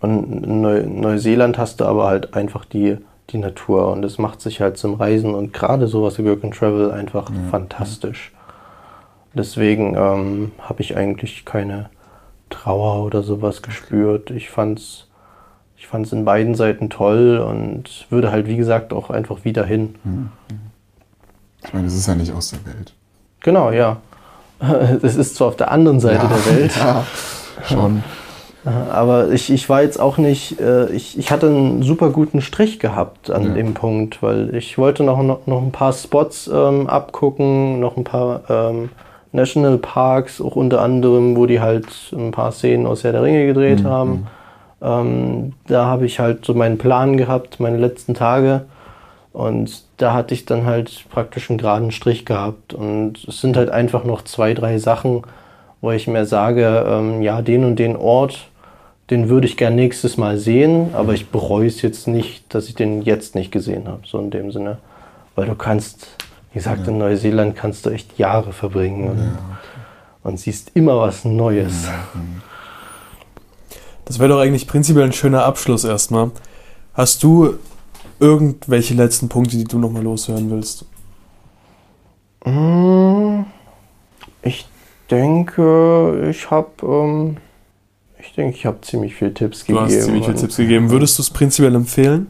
und in Neu Neuseeland hast du aber halt einfach die, die Natur und das macht sich halt zum Reisen und gerade sowas wie Work and Travel einfach fantastisch. Deswegen ähm, habe ich eigentlich keine Trauer oder sowas gespürt. Ich fand's, ich fand's in beiden Seiten toll und würde halt wie gesagt auch einfach wieder hin. Ich meine, es ist ja nicht aus der Welt. Genau, ja. Es ist zwar auf der anderen Seite der Welt. Ja, schon. Aber ich, ich war jetzt auch nicht, äh, ich, ich hatte einen super guten Strich gehabt an Ja. dem Punkt, weil ich wollte noch, noch, noch ein paar Spots ähm, abgucken, noch ein paar ähm, National Parks, auch unter anderem, wo die halt ein paar Szenen aus Herr der Ringe gedreht haben. Ähm, da habe ich halt so meinen Plan gehabt, meine letzten Tage. Und da hatte ich dann halt praktisch einen geraden Strich gehabt. Und es sind halt einfach noch zwei, drei Sachen, wo ich mir sage, ähm, ja, den und den Ort, den würde ich gern nächstes Mal sehen, aber ich bereue es jetzt nicht, dass ich den jetzt nicht gesehen habe, so in dem Sinne. Weil du kannst, wie gesagt, Ja. in Neuseeland kannst du echt Jahre verbringen und, und siehst immer was Neues. Das wäre doch eigentlich prinzipiell ein schöner Abschluss erstmal. Hast du irgendwelche letzten Punkte, die du nochmal loshören willst? Mm, Ich denke, ich habe ähm, ich denke, ich habe ziemlich viele Tipps Du gegeben. hast ziemlich viele Tipps gegeben. Würdest du es prinzipiell empfehlen?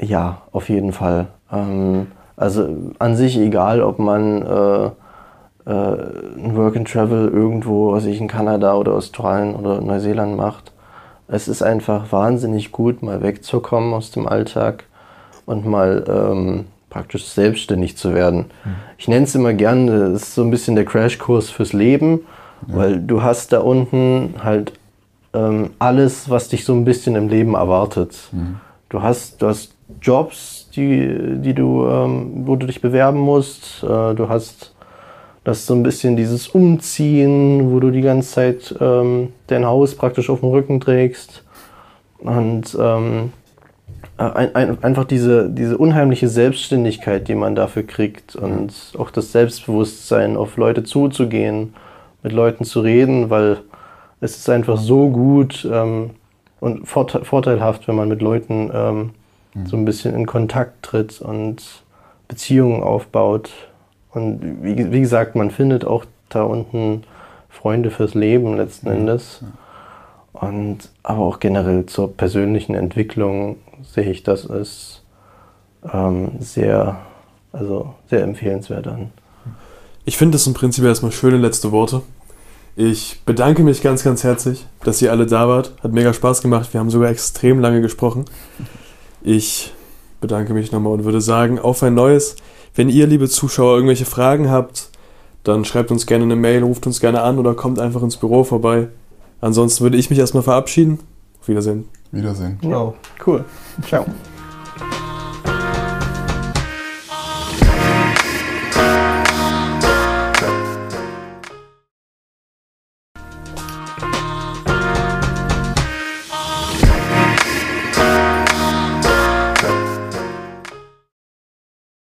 Ja, auf jeden Fall. Ähm, also an sich egal, ob man äh, äh, ein Work and Travel irgendwo, was ich in Kanada oder Australien oder Neuseeland macht. Es ist einfach wahnsinnig gut, mal wegzukommen aus dem Alltag und mal ähm, praktisch selbstständig zu werden. Ich nenne es immer gern, das ist so ein bisschen der Crashkurs fürs Leben, weil du hast da unten halt ähm, alles, was dich so ein bisschen im Leben erwartet. Du hast, du hast Jobs, die, die du, ähm, wo du dich bewerben musst. Äh, du hast das so ein bisschen dieses Umziehen, wo du die ganze Zeit ähm, dein Haus praktisch auf dem Rücken trägst. Und ähm, äh, ein, ein, einfach diese, diese unheimliche Selbstständigkeit, die man dafür kriegt und auch das Selbstbewusstsein, auf Leute zuzugehen, mit Leuten zu reden, weil es ist einfach so gut ähm, und vorte vorteilhaft, wenn man mit Leuten ähm, so ein bisschen in Kontakt tritt und Beziehungen aufbaut. Und wie, wie gesagt, man findet auch da unten Freunde fürs Leben letzten Endes. Und aber auch generell zur persönlichen Entwicklung sehe ich das als ähm, sehr, also sehr empfehlenswert an. Ich finde, das sind prinzipiell erstmal schöne letzte Worte. Ich bedanke mich ganz, ganz herzlich, dass ihr alle da wart. Hat mega Spaß gemacht. Wir haben sogar extrem lange gesprochen. Ich bedanke mich nochmal und würde sagen, auf ein neues. Wenn ihr, liebe Zuschauer, irgendwelche Fragen habt, dann schreibt uns gerne eine Mail, ruft uns gerne an oder kommt einfach ins Büro vorbei. Ansonsten würde ich mich erstmal verabschieden. Auf Wiedersehen. Wiedersehen. Ciao. Cool. Ciao.